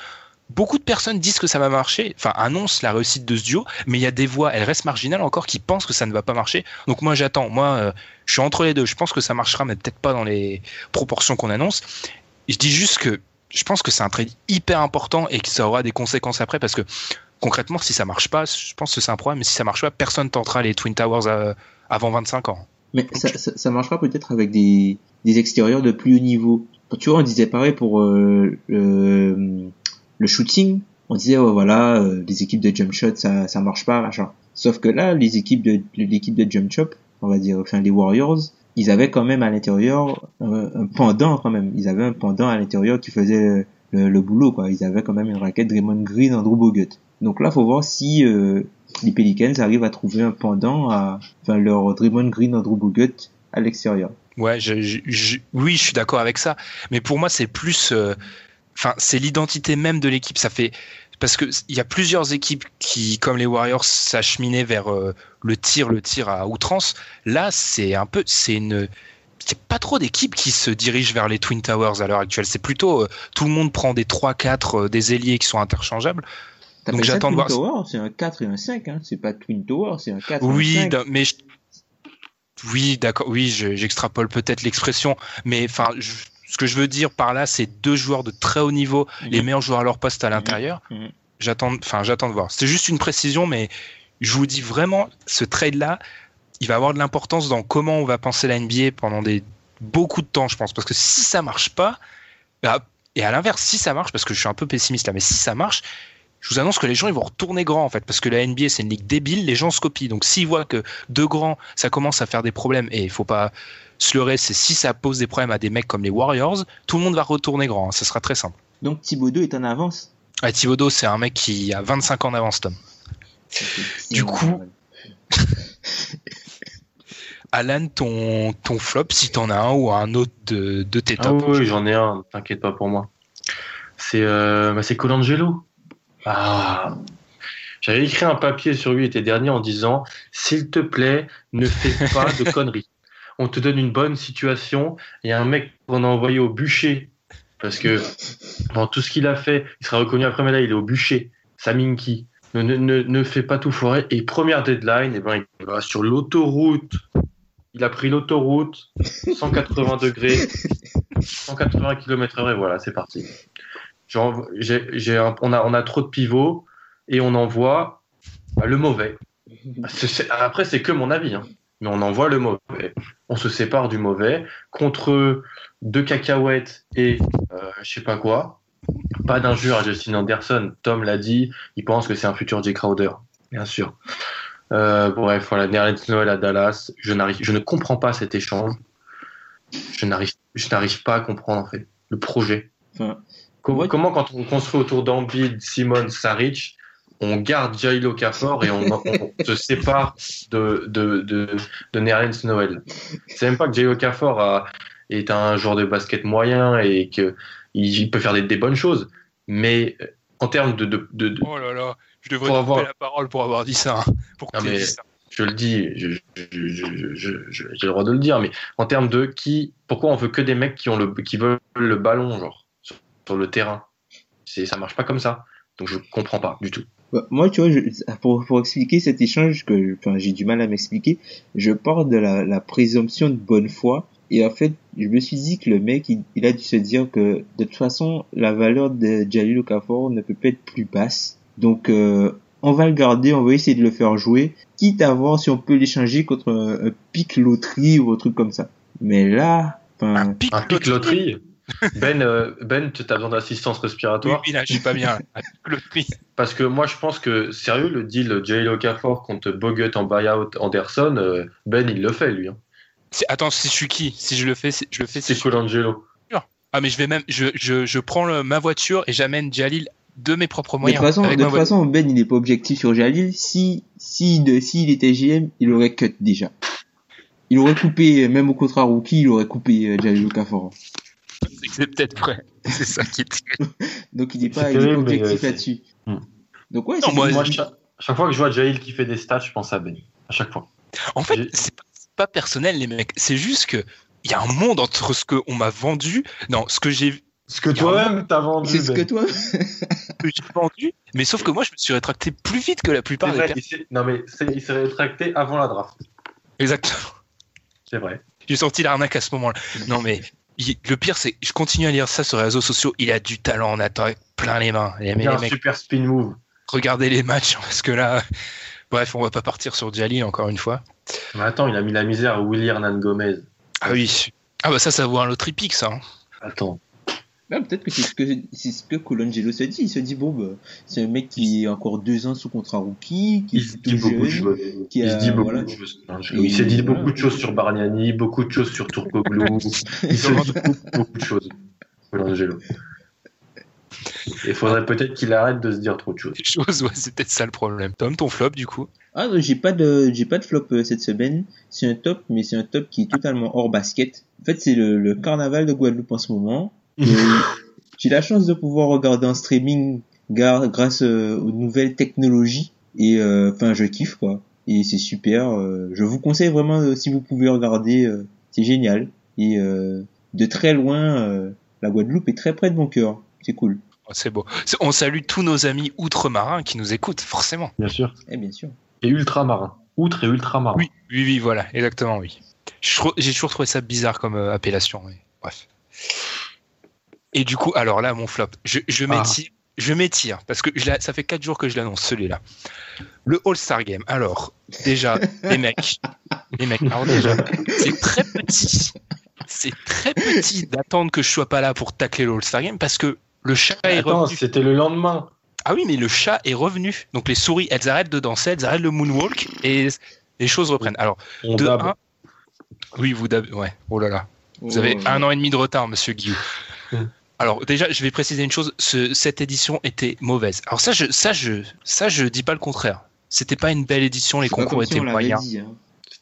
beaucoup de personnes disent que ça va marcher, enfin, annoncent la réussite de ce duo, mais il y a des voix, elles restent marginales encore, qui pensent que ça ne va pas marcher. Donc moi, j'attends. Moi, euh, je suis entre les deux. Je pense que ça marchera, mais peut-être pas dans les proportions qu'on annonce. Je dis juste que je pense que c'est un trade hyper important et que ça aura des conséquences après parce que concrètement, si ça marche pas, je pense que c'est un problème. Mais si ça marche pas, personne tentera les Twin Towers euh, avant 25 ans. Mais ça, ça, ça marchera peut-être avec des, des extérieurs de plus haut niveau. Tu vois, on disait pareil pour euh, le, le shooting. On disait, ouais, voilà, euh, les équipes de jump shot, ça, ça marche pas, machin. Sauf que là, les équipes de l'équipe de jump shot, on va dire, enfin les Warriors, ils avaient quand même à l'intérieur euh, un pendant quand même. Ils avaient un pendant à l'intérieur qui faisait le, le, boulot, quoi. Ils avaient quand même une raquette Draymond Green, Andrew Bogut. Donc là, faut voir si euh, les Pelicans arrivent à trouver un pendant à, enfin leur Draymond Green, Andrew Bogut à l'extérieur. Ouais, oui, je suis d'accord avec ça. Mais pour moi, c'est plus, euh, enfin, c'est l'identité même de l'équipe. Ça fait parce que il y a plusieurs équipes qui, comme les Warriors, s'acheminaient vers euh, le tir, le tir à outrance. Là, c'est un peu, c'est une, il n'y a pas trop d'équipes qui se dirigent vers les Twin Towers à l'heure actuelle. C'est plutôt tout le monde prend des 3-4 euh, des ailiers qui sont interchangeables. Donc j'attends de voir. Tower, c'est un 4 et un 5, hein. c'est pas Twin Tower, c'est un 4 oui, et un 5. mais je... oui, d'accord, oui, j'extrapole peut-être l'expression, mais enfin, je... ce que je veux dire par là, c'est deux joueurs de très haut niveau, mmh. les meilleurs joueurs à leur poste à l'intérieur. Mmh. J'attends, enfin, j'attends de voir. C'est juste une précision, mais je vous dis vraiment, ce trade-là, il va avoir de l'importance dans comment on va penser la NBA pendant des beaucoup de temps, je pense, parce que si ça marche pas, bah, et à l'inverse, si ça marche, parce que je suis un peu pessimiste là, mais si ça marche, je vous annonce que les gens ils vont retourner grand en fait parce que la NBA c'est une ligue débile, les gens se copient. Donc s'ils voient que deux grands ça commence à faire des problèmes et il faut pas se leurrer, c'est si ça pose des problèmes à des mecs comme les Warriors, tout le monde va retourner grand, hein, ça sera très simple. Donc Thibodeau est en avance? Ouais, Thibodeau c'est un mec qui a 25 ans d'avance Tom. Du coup *laughs* Alan, ton, ton flop, si t'en as un ou un autre de, de tes tops. Ah oui, j'en ai un, t'inquiète pas pour moi. C'est euh, bah Colangelo. Ah. J'avais écrit un papier sur lui l'été dernier en disant S'il te plaît, ne fais pas de *laughs* conneries. On te donne une bonne situation. Il y a un mec qu'on a envoyé au bûcher parce que dans tout ce qu'il a fait, il sera reconnu après, mais là, il est au bûcher. Saminki. Ne, ne, ne, pas tout foirer. Et première deadline, et ben, il va sur l'autoroute. Il a pris l'autoroute, 180 degrés, 180 km heure, et voilà, c'est parti. Genre, un, on, a, on a trop de pivots et on envoie bah, le mauvais. *laughs* Après, c'est que mon avis, hein, mais on envoie le mauvais. On se sépare du mauvais contre deux cacahuètes et euh, je sais pas quoi. Pas d'injure à Justin Anderson. Tom l'a dit, il pense que c'est un futur J. Crowder, bien sûr. Euh, bref, voilà, Nerlens Noël à Dallas. Je, je ne comprends pas cet échange. Je n'arrive, je n'arrive pas à comprendre en fait le projet. Enfin, Comment, comment, quand on construit autour d'Ambid, Simon, Saric, on garde Jail Okafor et on, on, se sépare de, de, de, de Nerlens Noël. C'est même pas que Jail Okafor a, est un joueur de basket moyen et qu'il il peut faire des, des, bonnes choses, mais en termes de, de, de, Oh là là, je devrais avoir... la parole pour avoir dit ça. Hein, pour non, mais, dit ça. Je le dis, j'ai le droit de le dire, mais en termes de qui, pourquoi on veut que des mecs qui, ont le, qui veulent le ballon, genre? Sur le terrain. C'est, ça marche pas comme ça. Donc je comprends pas du tout. Bah, moi, tu vois, je, pour, pour expliquer cet échange que enfin, j'ai du mal à m'expliquer, je pars de la, la présomption de bonne foi. Et en fait, je me suis dit que le mec, il, il a dû se dire que de toute façon, la valeur de Jalil Okafor ne peut pas être plus basse. Donc, euh, on va le garder, on va essayer de le faire jouer, quitte à voir si on peut l'échanger contre un, un pic loterie ou un truc comme ça. Mais là, un pic, un pic loterie ben, euh, Ben, tu as besoin d'assistance respiratoire. Oui, là, je suis pas bien. *laughs* le prix. Parce que moi, je pense que, sérieux, le deal J. Okafor contre Bogut en buyout Anderson, euh, Ben, il le fait, lui. Hein. Attends, si je suis qui? Si je le fais, je le fais. C'est Colangelo. Ah, mais je vais même, je, je, je prends le, ma voiture et j'amène Jalil de mes propres moyens. De toute façon, de toute façon Ben, il n'est pas objectif sur Jalil. Si, si, de, s'il était GM, il aurait cut déjà. Il aurait coupé, même au contrat rookie, il aurait coupé euh, Jalil Okafor *laughs* c'est peut-être vrai. *laughs* C'est ça qui est *laughs* Donc il n'est pas, pas objectif là-dessus. Hmm. Donc ouais, non, moi, moi chaque, chaque, fois que je vois Jail qui fait des stats, je pense à Ben. À chaque fois. En fait, c'est pas, pas personnel, les mecs. C'est juste que il y a un monde entre ce qu'on m'a vendu, non, ce que j'ai ce que toi-même t'as vendu. C'est ce que toi. que j'ai vendu, mais sauf que moi je me suis rétracté plus vite que la plupart vrai, des il Non mais il s'est rétracté avant la draft. Exactement. C'est vrai. J'ai sorti l'arnaque à ce moment-là. Non mais le pire, c'est je continue à lire ça sur les réseaux sociaux. Il a du talent, on attend plein les mains. Les, il a un super spin move. regardez les matchs *laughs* parce que là, bref, on va pas partir sur Jali encore une fois. Mais attends, il a mis la misère à Willy Hernan Gomez. Ah oui. Ah bah ça, ça vaut un autre épique, ça. hein. Attends. Ah, peut-être que c'est ce que c'est ce que Colangelo se dit. Il se dit bon, bah, c'est un mec qui est encore deux ans sous contrat rookie, qui Il est dit beaucoup de choses. qui Il a- se dit beaucoup voilà. de choses. Il s'est dit beaucoup de choses sur Bargnani, beaucoup de choses sur Turkoglu. *laughs* Il se dit beaucoup, beaucoup de choses. Colangelo. Il faudrait peut-être qu'il arrête de se dire trop de choses. Des choses, ouais, c'est peut-être ça le problème. Tom, ton flop, du coup? Ah non, j'ai pas de j'ai pas de flop euh, cette semaine. C'est un top, mais c'est un top qui est totalement hors basket. En fait, c'est le, le carnaval de Guadeloupe en ce moment. Et *laughs* j'ai la chance de pouvoir regarder en streaming gar- grâce euh, aux nouvelles technologies et euh, enfin je kiffe quoi. Et c'est super. euh, je vous conseille vraiment euh, si vous pouvez regarder, euh, c'est génial. Et euh, de très loin, euh, la Guadeloupe est très près de mon cœur. C'est cool. Oh, C'est beau. On salue tous nos amis outre-marins qui nous écoutent, forcément. Bien sûr. Eh bien sûr. Et ultramarin. Outre et ultramarin. Oui, oui, oui, voilà, exactement, oui. J'ai toujours trouvé ça bizarre comme appellation, mais bref. Et du coup, alors là, mon flop, je, je Ah. m'étire, je m'étire, parce que je ça fait 4 jours que je l'annonce, celui-là. Le All-Star Game. Alors, déjà, les mecs, les mecs, alors déjà, c'est très petit, c'est très petit d'attendre que je sois pas là pour tacler le All-Star Game, parce que le chat est Attends, revenu. c'était le lendemain. Ah oui, mais le chat est revenu. Donc les souris, elles arrêtent de danser, elles arrêtent le moonwalk et les choses reprennent. Alors, On de un- Oui, vous dab... Ouais, oh là là. Vous avez Oh. un an et demi de retard, monsieur Guillaume. *laughs* Alors déjà, je vais préciser une chose, ce- cette édition était mauvaise. Alors ça, je, ça, je, ça, je dis pas le contraire. C'était pas une belle édition, les concours étaient moyens. dit, hein.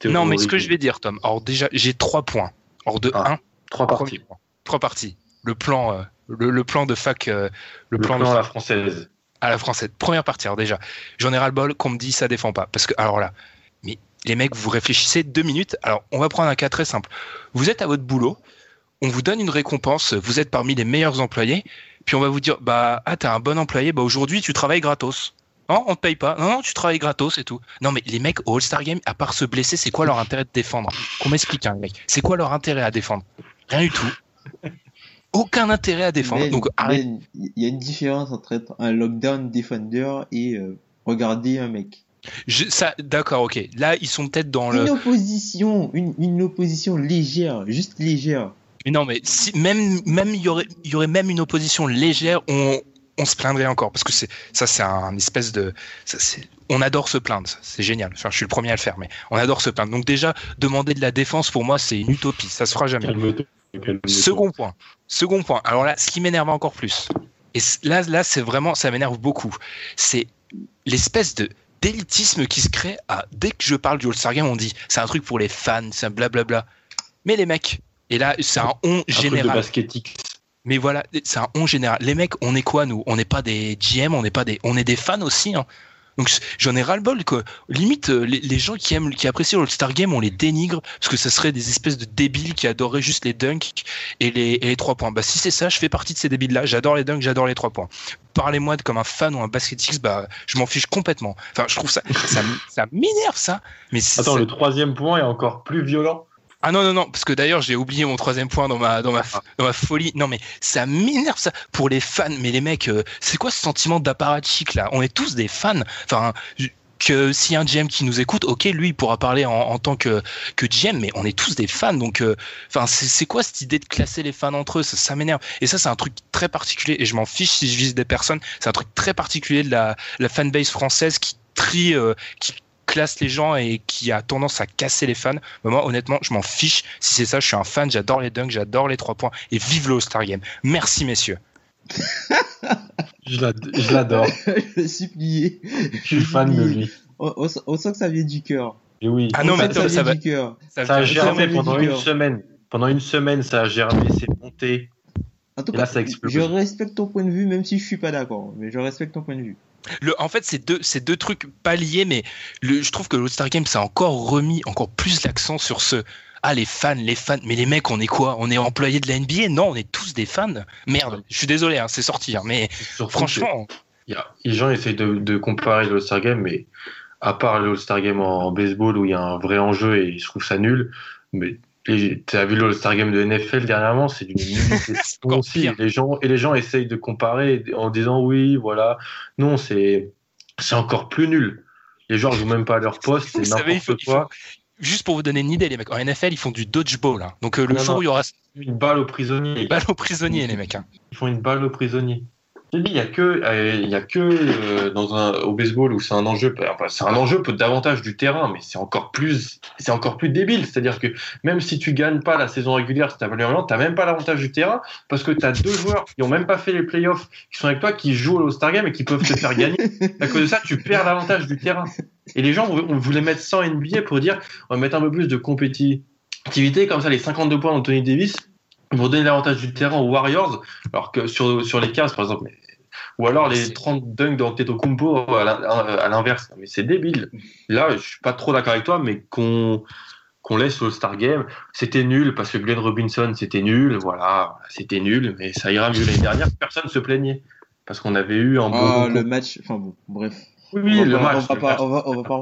Non, mais ce que je vais dire, Tom. Alors déjà, j'ai trois points. Alors de Ah, un, Trois parties. point. trois parties. Le plan, euh, le, le plan de fac, euh, le, Le plan, plan de à la française. à la française. Première partie, alors déjà, j'en ai ras le bol qu'on me dit ça défend pas. Parce que, alors là, mais les mecs, vous réfléchissez deux minutes. Alors, on va prendre un cas très simple. Vous êtes à votre boulot, on vous donne une récompense, vous êtes parmi les meilleurs employés, puis on va vous dire, bah, ah, t'es un bon employé, bah, aujourd'hui, tu travailles gratos. Non, on te paye pas. Non, non, tu travailles gratos et tout. Non, mais les mecs au All-Star Game, à part se blesser, c'est quoi leur intérêt de défendre? Qu'on m'explique, hein, mec. C'est quoi leur intérêt à défendre? Rien du tout. Aucun intérêt à défendre. Ben, Donc, arrête. Il y a une différence entre être un lockdown defender et euh, regarder un mec. Je- ça, d'accord, ok. Là, ils sont peut-être dans le. Une opposition, une, une opposition légère, juste légère. Mais non, mais si même même il y aurait il y aurait même une opposition légère, on on se plaindrait encore parce que c'est ça c'est un espèce de ça, on adore se plaindre, c'est génial. Enfin, je suis le premier à le faire, mais on adore se plaindre. Donc déjà demander de la défense pour moi c'est une utopie, ça se fera jamais. Second point. Second point. Alors là, ce qui m'énerve encore plus, et là, là, c'est vraiment, ça m'énerve beaucoup, c'est l'espèce de d'élitisme qui se crée à dès que je parle du All-Star Game, on dit c'est un truc pour les fans, c'est un blablabla. Mais les mecs, et là, c'est un on Un général. basketique. Mais voilà, c'est un on général. Les mecs, on est quoi nous? On n'est pas des GM, on n'est pas des, on est des fans aussi. Hein. Donc j'en ai ras le bol que limite euh, les, les gens qui aiment, qui apprécient le Star Game, on les dénigre parce que ça serait des espèces de débiles qui adoreraient juste les dunks et les, et les trois points. Bah si c'est ça, je fais partie de ces débiles là. J'adore les dunks, j'adore les trois points. Parlez-moi de comme un fan ou un basketix, bah je m'en fiche complètement. Enfin, je trouve ça, ça, ça m'énerve ça. Mais Attends, c'est- le troisième point est encore plus violent. Ah non, non, non, parce que d'ailleurs, j'ai oublié mon troisième point dans ma, dans ma, dans ma folie. Non, mais ça m'énerve, ça, pour les fans. Mais les mecs, euh, c'est quoi ce sentiment d'apparatchik, là? On est tous des fans. Enfin, que a un GM qui nous écoute, ok, lui, il pourra parler en, en tant que, que GM, mais on est tous des fans. Donc, euh, enfin, c'est c'est quoi cette idée de classer les fans entre eux? Ça, ça m'énerve. Et ça, c'est un truc très particulier, et je m'en fiche si je vise des personnes. C'est un truc très particulier de la, la fanbase française qui trie, euh, qui classe les gens et qui a tendance à casser les fans. Mais moi, honnêtement, je m'en fiche. Si c'est ça, je suis un fan, j'adore les dunks, j'adore les trois points. Et vive le All-Star Game. Merci, messieurs. *laughs* Je l'ad- je l'adore. *laughs* je suis plié. Je suis fan de lui. On, on sent- on sent que ça vient du cœur. Oui. Ah non, On mais ça ça vient va. du cœur. Ça Ça a germé pendant une semaine. Pendant une semaine, ça a germé, c'est monté. En tout Et là, ça explose. je respecte ton point de vue, même si je suis pas d'accord. Mais je respecte ton point de vue. Le, en fait, c'est deux, trucs pas liés, mais le, je trouve que l'All-Star Game, ça a encore remis encore plus l'accent sur ce. Ah, les fans, les fans. Mais les mecs, on est quoi? On est employés de la NBA Non, on est tous des fans. Merde, je suis désolé, hein, c'est sorti. hein, mais franchement, que y a- les gens essayent de, de comparer le All-Star Game, mais à part le All-Star Game en, en baseball où il y a un vrai enjeu et je trouve ça nul, mais tu as vu le All-Star Game de NFL dernièrement, c'est d'une *laughs* encore aussi. Les gens, et les gens essayent de comparer en disant oui, voilà. Non, c'est c'est encore plus nul. Les joueurs jouent même pas à leur *laughs* poste, c'est n'importe il faut- quoi. Juste pour vous donner une idée, les mecs, en NFL, ils font du dodgeball. hein. Donc euh, le Non, jour non. où il y aura Une balle aux prisonniers. des balles aux prisonniers, les mecs. hein. Ils font une balle aux prisonniers. Il y a que, euh, y a que euh, dans un, au baseball où c'est un enjeu, enfin, c'est un enjeu peut davantage du terrain, mais c'est encore plus, c'est encore plus débile. C'est-à-dire que même si tu gagnes pas la saison régulière, si tu t'as même pas l'avantage du terrain parce que t'as deux joueurs qui ont même pas fait les playoffs, qui sont avec toi, qui jouent au Star Game et qui peuvent te faire gagner. À cause de ça, tu perds l'avantage du terrain. Et les gens, on voulait mettre 100 NBA pour dire, on va mettre un peu plus de compétitivité, comme ça, les 52 points d'Anthony Davis, vont donner l'avantage du terrain aux Warriors, alors que sur, sur les 15, par exemple, mais- ou alors les 30 dunks d'Antetokounmpo à l'in- à l'inverse. Mais c'est débile. Là, je suis pas trop d'accord avec toi, mais qu'on qu'on laisse le Star Game, c'était nul parce que Glenn Robinson, c'était nul, voilà, c'était nul, mais ça ira mieux l'année dernière, personne se plaignait. Parce qu'on avait eu un Ah, bon. le match, enfin bon, bref. Oui, On oui, va le pas- match. On va le pas, match. on va, on va pas,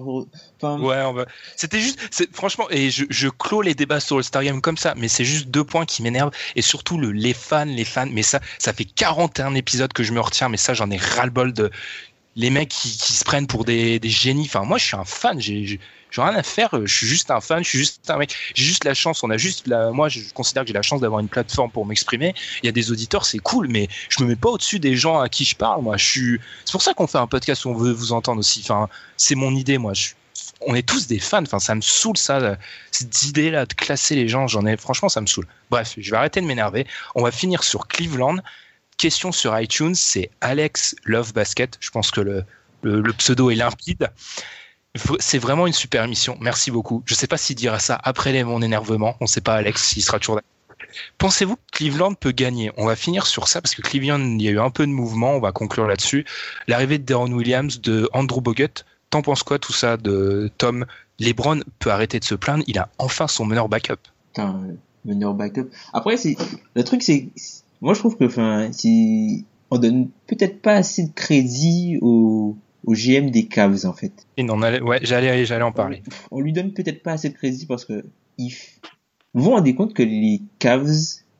enfin, Ouais, on va... c'était juste, c'est- franchement, et je, je clôt les débats sur le Star Game comme ça, mais c'est juste deux points qui m'énervent, et surtout le, les fans, les fans, mais ça, ça fait 41 épisodes que je me retiens, mais ça, j'en ai ras-le-bol de les mecs qui, qui se prennent pour des, des génies. Enfin, moi, je suis un fan, j'ai, j'ai j'ai rien à faire, je suis juste un fan, je suis juste un mec, j'ai juste la chance, on a juste la, moi, je considère que j'ai la chance d'avoir une plateforme pour m'exprimer. Il y a des auditeurs, c'est cool, mais je me mets pas au-dessus des gens à qui je parle, moi, je suis, c'est pour ça qu'on fait un podcast où on veut vous entendre aussi. Enfin, c'est mon idée, moi. On est tous des fans. Enfin, ça me saoule ça, cette idée-là de classer les gens. J'en ai, franchement, ça me saoule. Bref, je vais arrêter de m'énerver. On va finir sur Cleveland. Question sur iTunes, c'est Alex Love Basket. Je pense que le, le pseudo est limpide. C'est vraiment une super émission. Merci beaucoup. Je sais pas s'il dira ça après mon énervement. On sait pas, Alex, s'il sera toujours d'accord. Pensez-vous que Cleveland peut gagner? On va finir sur ça parce que Cleveland, il y a eu un peu de mouvement. On va conclure là-dessus. L'arrivée de Deron Williams, de Andrew Bogut. T'en penses quoi tout ça de Tom? LeBron peut arrêter de se plaindre. Il a enfin son meneur backup. Putain, euh, meneur backup. Après, le truc, c'est moi je trouve que enfin, on donne peut-être pas assez de crédit au au GM des Cavs en fait. Et non, on allait- ouais, j'allais, j'allais en parler. On lui donne peut-être pas assez de crédit parce que il f- vous vous rendez compte que les Cavs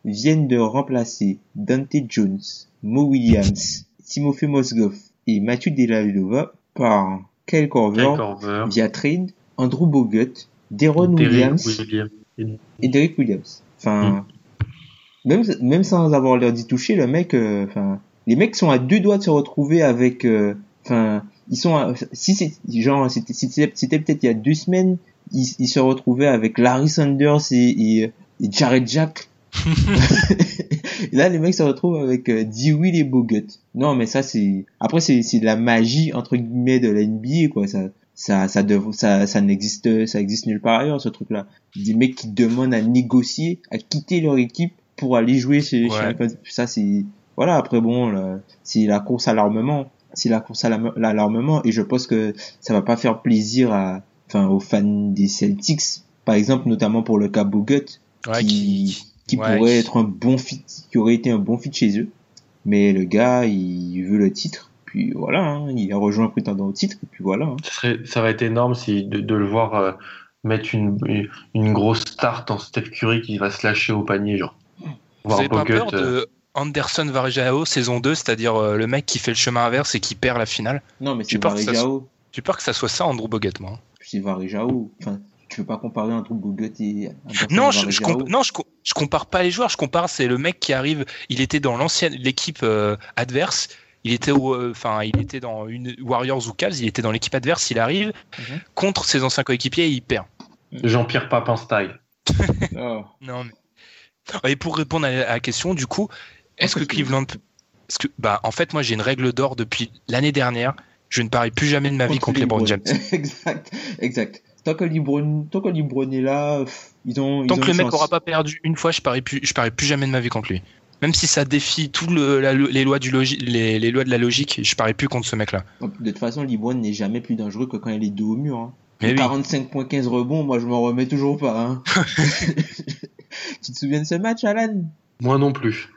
viennent de remplacer Dante Jones, Mo Williams, Timofey Mozgov et Mathieu Dellavedova par Kyle Korver. via trade, Andrew Bogut, Deron Williams Williams. et Derrick Williams. Enfin, même même sans avoir leur dit toucher, le mec, euh, enfin, les mecs sont à deux doigts de se retrouver avec, euh, enfin, ils sont, à- si c'est genre, c'était c'était peut-être il y a deux semaines, ils, ils se retrouvaient avec Larry Sanders et, et, et Jared Jack. Et *laughs* Là, les mecs se retrouvent avec euh, Dewey et Bogut. Non, mais ça, c'est, après, c'est, c'est de la magie, entre guillemets, de la NBA, quoi. Ça, ça, ça, dev- ça, ça n'existe, ça existe nulle part ailleurs, ce truc-là. Des mecs qui demandent à négocier, à quitter leur équipe pour aller jouer chez, chez Ouais. ça, c'est, voilà, après, bon, là, c'est la course à l'armement. C'est la course à l'armement, et je pense que ça va pas faire plaisir à, enfin, aux fans des Celtics, par exemple, notamment pour le cas Bogut, Ouais, qui, qui- qui ouais, pourrait qui- être un bon fit, qui aurait été un bon fit chez eux. Mais le gars, il veut le titre. Puis voilà, hein, il a rejoint un prétendant au titre. Et puis voilà. hein. Ça, serait- ça va être énorme si, de, de le voir euh, mettre une, une, grosse start en Steph Curry qui va se lâcher au panier, genre. Vous Voir avez pas Bogut, peur de Anderson Varejao saison 2, c'est-à-dire euh, le mec qui fait le chemin inverse et qui perd la finale Non, mais c'est peur que ça Varejao. J'ai peur que ça soit ça, Andrew Bogut, moi. hein? C'est Varejao. Enfin, tu veux pas comparer entre Bogut et Anderson Non, je, je, comp- non je, co- je compare pas les joueurs. Je compare, c'est le mec qui arrive. Il était dans l'ancienne l'équipe euh, adverse. Il était, au- euh, enfin, il était dans une Warriors ou Cavs. Il était dans l'équipe adverse. Il arrive Mhm. contre ses anciens coéquipiers et il perd. Jean-Pierre Papin style. *laughs* Oh. Non, mais... Et pour répondre à la question, du coup, est-ce que Cleveland, peut- parce que, bah, en fait, moi, j'ai une règle d'or depuis l'année dernière. Je ne parie plus jamais de ma vie contre LeBron James. *laughs* exact, exact. Tant que LeBron, tant que LeBron est là, pff, ils ont. ils Tant ont que le mec chance. aura pas perdu une fois, je parie plus, je parie plus jamais de ma vie contre lui. Même si ça défie tout le, la- les lois du logi- les, les lois de la logique, je parie plus contre ce mec-là. De toute façon, LeBron n'est jamais plus dangereux que quand il est dos au mur. Hein. Mais Le oui. 45.15 rebonds, moi je m'en remets toujours pas. Hein. *laughs* *laughs* tu te souviens de ce match, Alan? Moi non plus.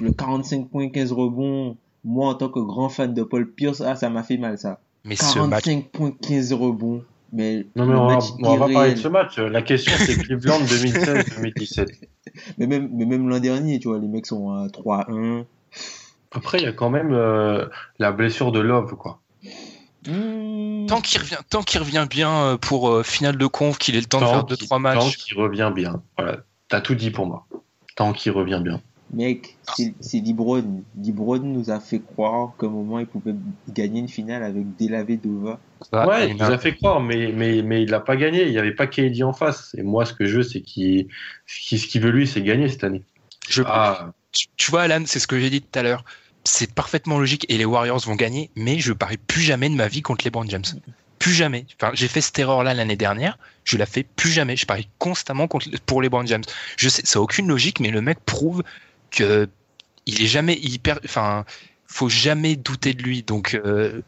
Le 45.15 rebonds, moi en tant que grand fan de Paul Pierce, ah ça m'a fait mal ça. Mais ce match, 45.15 rebonds. Mais, Non, mais on va, on va pas parler de ce match. La question, c'est Cleveland 2016-2017. *laughs* mais même, mais même l'an dernier, tu vois, les mecs sont à 3-1. Après, il y a quand même euh, la blessure de Love, quoi. Hmm. Tant qu'il revient, tant qu'il revient bien euh, pour euh, finale de conf, qu'il ait le temps de faire deux qu'il- trois Tant matchs. qu'il revient bien. Voilà, t'as tout dit pour moi. Tant qu'il revient bien. Mec, c'est c'est Libron. Libron nous a fait croire qu'à un moment il pouvait gagner une finale avec Dova. Ça, ouais, il nous a fait croire, mais, mais, mais il l'a pas gagné. Il n'y avait pas KD en face. Et moi, ce que je veux, c'est qu'il, ce veut lui, c'est gagner cette année. je- Ah, tu, tu vois, Alan, c'est ce que j'ai dit tout à l'heure. C'est parfaitement logique et les Warriors vont gagner, mais je parie plus jamais de ma vie contre les Brown James. Plus jamais. Enfin, j'ai fait cette erreur-là l'année dernière. Je la fais plus jamais. Je parie constamment contre, pour les Brown James. Je sais, ça aucune logique, mais le mec prouve que il est jamais hyper. Enfin, faut jamais douter de lui. Donc, euh,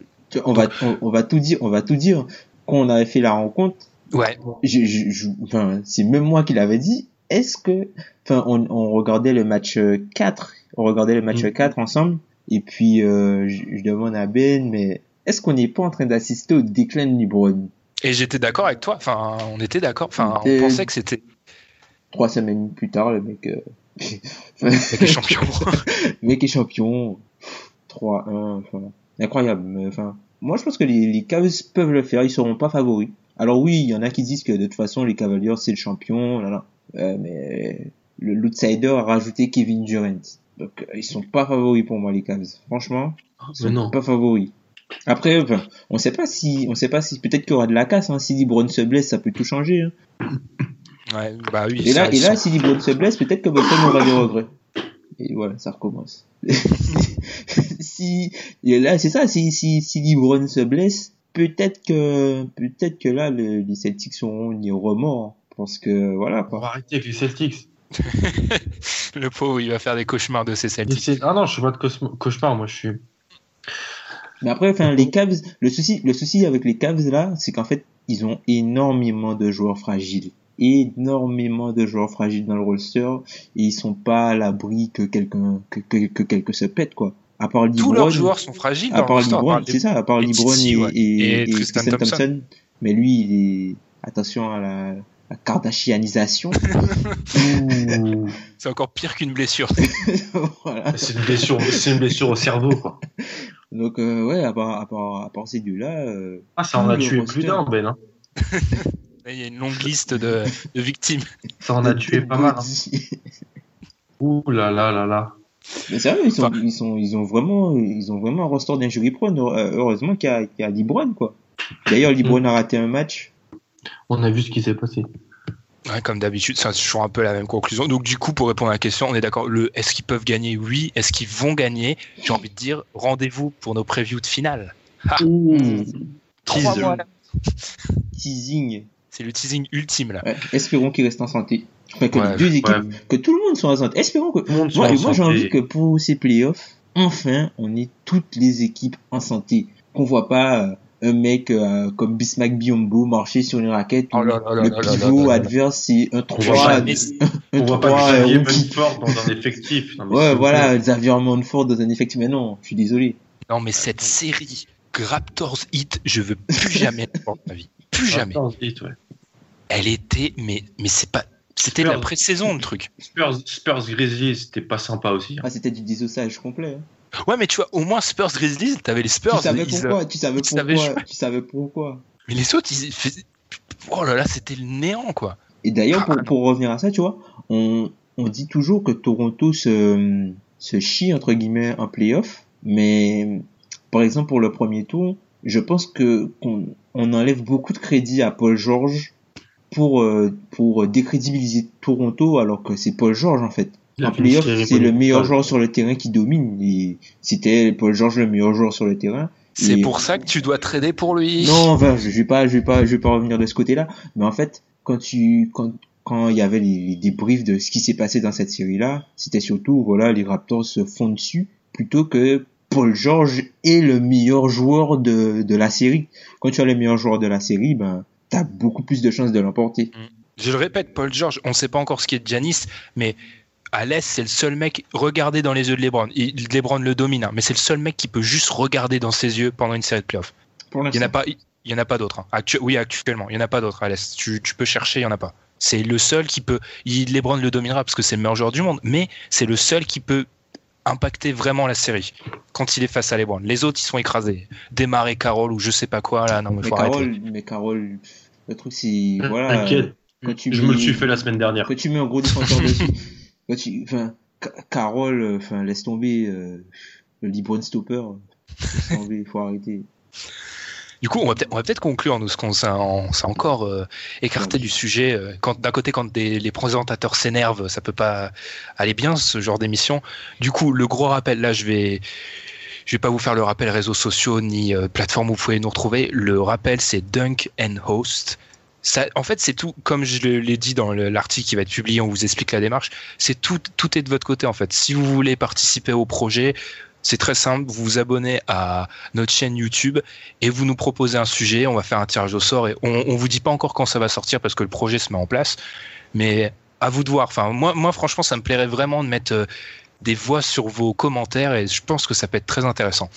On va, on, on va tout dire, on va tout dire. Quand on avait fait la rencontre, ouais. je, je, je- enfin, c'est même moi qui l'avais dit. Est-ce que, enfin, on, on regardait le match euh, 4, on regardait le match Mm. 4 ensemble, et puis euh, je, je demande à Ben, mais est-ce qu'on n'est pas en train d'assister au déclin de Libron Et j'étais d'accord avec toi. Enfin, on était d'accord. Enfin, on pensait que c'était Trois semaines plus tard, le mec, euh, mec est champion. *laughs* mec est champion, 3-1, enfin, incroyable. mais, Enfin, moi je pense que les, les Cavs peuvent le faire, ils seront pas favoris. Alors oui, il y en a qui disent que de toute façon les Cavaliers c'est le champion, là, là. Euh, mais le l'outsider a rajouté Kevin Durant. Donc euh, ils sont pas favoris pour moi les Cavs. Franchement, ils mais sont non. pas favoris. Après, enfin, on sait pas si, on sait pas si peut-être qu'il y aura de la casse. Hein. Si LeBron se blesse, ça peut tout changer. Hein. *laughs* Ouais, bah oui. Et là, et là, si LeBron se blesse, peut-être que Boston aura des regrets. Et voilà, ça recommence. *laughs* si, et là, c'est ça, si, si, si LeBron se blesse, peut-être que, peut-être que là, le- les Celtics auront une remords. Parce que, voilà, on quoi. va arrêter avec les Celtics. *laughs* le pauvre, il va faire des cauchemars de ses Celtics. Ah non, je suis pas de cauchemar. Moi, je suis. Mais après, enfin, les Cavs, le souci, le souci avec les Cavs, là, c'est qu'en fait, ils ont énormément de joueurs fragiles. Énormément de joueurs fragiles dans le roster. Et ils sont pas à l'abri que quelqu'un, que, que, que quelqu'un se pète, quoi. À part Tous LeBron. leurs joueurs sont fragiles. à dans part les- c'est ça, à part Titi, et, ouais. et, Et et Tristan Tristan Thompson. Thompson. Mais lui, il est, attention à la, la Kardashianisation. *laughs* C'est encore pire qu'une blessure. *laughs* voilà. C'est une blessure, c'est une blessure au cerveau, quoi. Donc, euh, ouais, à part, à part, à part ces deux-là, euh, Ah, ça en a tué roster. plus d'un, Ben. hein. *laughs* Il y a une longue liste de, de victimes. Ça en a tué pas mal. hein. Ouh là là là là. Mais sérieux, ils sont, Enfin- ils sont, ils ont vraiment, ils ont vraiment un roster d'injury prone. Heureusement qu'il y a, y a LeBron, quoi. D'ailleurs, LeBron a raté un match. On a vu ce qui s'est passé. Ouais, comme d'habitude, c'est toujours un peu la même conclusion. Donc, du coup, pour répondre à la question, on est d'accord. Le est-ce qu'ils peuvent gagner? Oui. Est-ce qu'ils vont gagner? J'ai envie de dire rendez-vous pour nos previews de finale. Ah. Teasing. C'est le teasing ultime là. Ouais, espérons qu'il reste en santé. Enfin, que Ouais, les deux équipes, ouais. que tout le monde soit en santé. Espérons que, Tout le monde moi, soit en moi j'ai envie que pour ces playoffs, enfin, on ait toutes les équipes en santé. Qu'on voit pas euh, un mec euh, comme Bismack Biombo marcher sur une raquette où Oh là là là le là là pivot là là là. adverse c'est un On voit 3, pas un, *laughs* Messi. un On voit pas 3 que Xavier euh, dans un effectif. Non, Ouais, voilà. Xavier Manford dans un effectif. Mais non, je suis désolé. Non, mais cette série Raptors Hit, je veux plus jamais *laughs* de ma vie. Plus jamais. Ouais. Elle était, mais, mais c'est pas. C'était de la pré-saison le truc. Spurs, Spurs Grizzlies, c'était pas sympa aussi. hein. Ah, c'était du désossage complet. hein. Ouais, mais tu vois, au moins Spurs Grizzlies, t'avais les Spurs. tu savais ils- pourquoi, tu savais pourquoi, tu savais pourquoi. Mais les autres, ils faisaient. Oh là là, c'était le néant, quoi. Et d'ailleurs, Ah, pour, revenir à ça, tu vois, on, on dit toujours que Toronto se, se chie, entre guillemets, en playoff. Mais, par exemple, pour le premier tour, je pense que qu'on on enlève beaucoup de crédit à Paul George pour, euh, pour décrédibiliser Toronto, alors que c'est Paul George, en fait. En playoff, c'est le meilleur joueur sur le terrain qui domine. Et c'était Paul George le meilleur joueur sur le terrain. C'est pour ça que tu dois trader pour lui. non, enfin, je vais pas, je vais pas, je vais pas revenir de ce côté-là. Mais en fait, quand tu, quand, quand il y avait les, les débriefs de ce qui s'est passé dans cette série-là, c'était surtout, voilà, les Raptors se font dessus plutôt que Paul George est le meilleur joueur de, de la série. Quand tu as le meilleur joueur de la série, ben, t'as beaucoup plus de chances de l'emporter. Je le répète, Paul George, on sait pas encore ce qui est de Giannis, mais à l'Est, c'est le seul mec, regardez dans les yeux de LeBron. Il, LeBron le domine, hein, mais c'est le seul mec qui peut juste regarder dans ses yeux pendant une série de playoffs. Il y en a pas, il y en a pas d'autres. hein. Actu- oui, actuellement, il y en a pas d'autres à l'Est. Tu, tu peux chercher, il y en a pas. C'est le seul qui peut. Il, LeBron le dominera parce que c'est le meilleur joueur du monde, mais c'est le seul qui peut impacter vraiment la série quand il est face à LeBron. Les autres, ils sont écrasés. Démarrer Carole ou je sais pas quoi, là, non, mais Mais faut arrêter. Carole, mais Carole, le truc c'est voilà. T'inquiète, Quand tu je mets- me le suis fait la semaine dernière. Quand tu mets un gros défenseur *laughs* dessus, quand tu, enfin, Ca- Carole, euh, enfin, laisse tomber euh, le LeBron stopper. Laisse tomber, faut arrêter. Du coup, on va peut-être on va peut-être conclure, nous, ce qu'on s'est en- s'est encore euh, écarté du sujet. euh, Quand d'un côté, quand des- les présentateurs s'énervent, ça peut pas aller bien ce genre d'émission. Du coup, le gros rappel, là, je vais, je vais pas vous faire le rappel réseaux sociaux ni euh, plateforme où vous pouvez nous retrouver. Le rappel, c'est Dunk and Host. En fait, c'est tout, comme je l'ai dit dans le- l'article qui va être publié, on vous explique la démarche. C'est tout, tout est de votre côté en fait. Si vous voulez participer au projet, c'est très simple. Vous vous abonnez à notre chaîne YouTube et vous nous proposez un sujet. On va faire un tirage au sort et on, on vous dit pas encore quand ça va sortir parce que le projet se met en place. Mais à vous de voir. Enfin, moi, moi, franchement, ça me plairait vraiment de mettre euh, des voix sur vos commentaires et je pense que ça peut être très intéressant.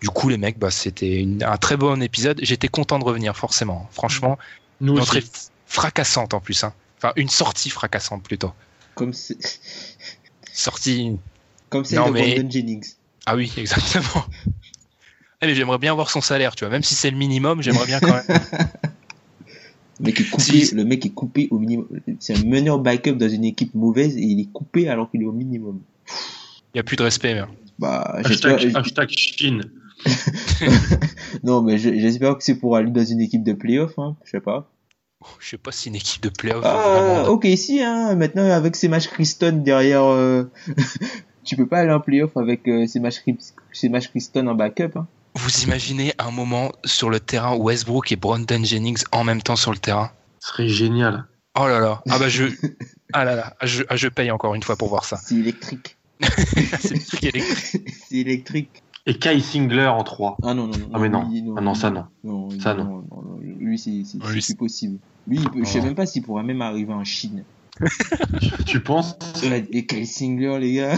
Du coup, les mecs, bah, c'était un très bon épisode. J'étais content de revenir, forcément. Franchement, Nous une entrée aussi. f- fracassante en plus. Hein. Enfin, une sortie fracassante plutôt. Comme c'est, Sortie. comme celle Non, de mais- Brandon Jennings. Ah oui, exactement. *laughs* Eh, mais j'aimerais bien voir son salaire, tu vois. Même si c'est le minimum, j'aimerais bien quand même. *laughs* Le mec est coupé, Si- le mec est coupé au minimum. C'est un meneur backup dans une équipe mauvaise et il est coupé alors qu'il est au minimum. Il n'y a plus de respect. Bah, j'espère, Hashtag, hashtag Chine. *laughs* non, mais je- j'espère que c'est pour aller dans une équipe de playoff, hein. Je sais pas. Je sais pas si une équipe de playoff. Ah, ok, si, hein. Maintenant, avec ces matchs Kriston derrière, euh, *laughs* tu peux pas aller en playoff avec euh, ces matchs, ces matchs en backup, hein. Vous imaginez un moment sur le terrain Westbrook et Brandon Jennings en même temps sur le terrain? Ce serait génial. Oh là là. Ah bah je. *laughs* Ah là là. Je, ah, je paye encore une fois pour voir ça. C'est électrique. *laughs* c'est électrique. *laughs* c'est électrique. Et Kai Singler en 3. Ah non, non, non. Ah mais non. lui, Ah non, ça non. Non, Ça, non, non. non, non, Lui, c'est Ah, c'est- possible. Lui, il peut- je sais Oh. même pas s'il pourrait même arriver en Chine. Tu penses? Et Kyle Singler, les gars.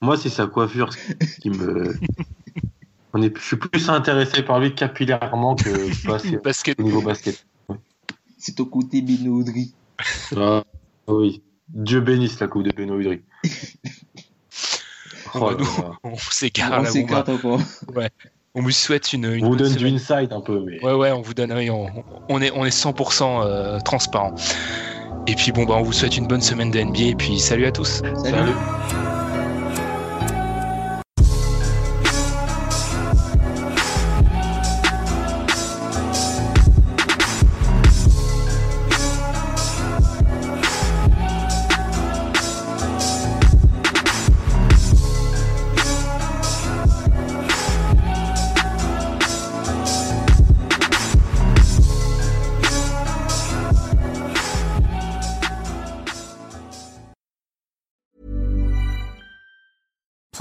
Moi, c'est sa coiffure qui me. On est, je suis plus intéressé par lui capillairement que basket- au niveau basket. C'est au côté Beno Audrey. Ah, oui. Dieu bénisse la coupe de Benoît Udry. Bon, Oh bah, nous, *laughs* on s'écarte On s'écarte encore. bah, on vous souhaite une. une On vous bonne donne du semaine. insight un peu, mais. Ouais, ouais, on vous donne. oui, on, on est, on est 100% euh, transparent. Et puis bon, bah, on vous souhaite une bonne semaine de NBA. Et puis salut à tous. Salut. Salut.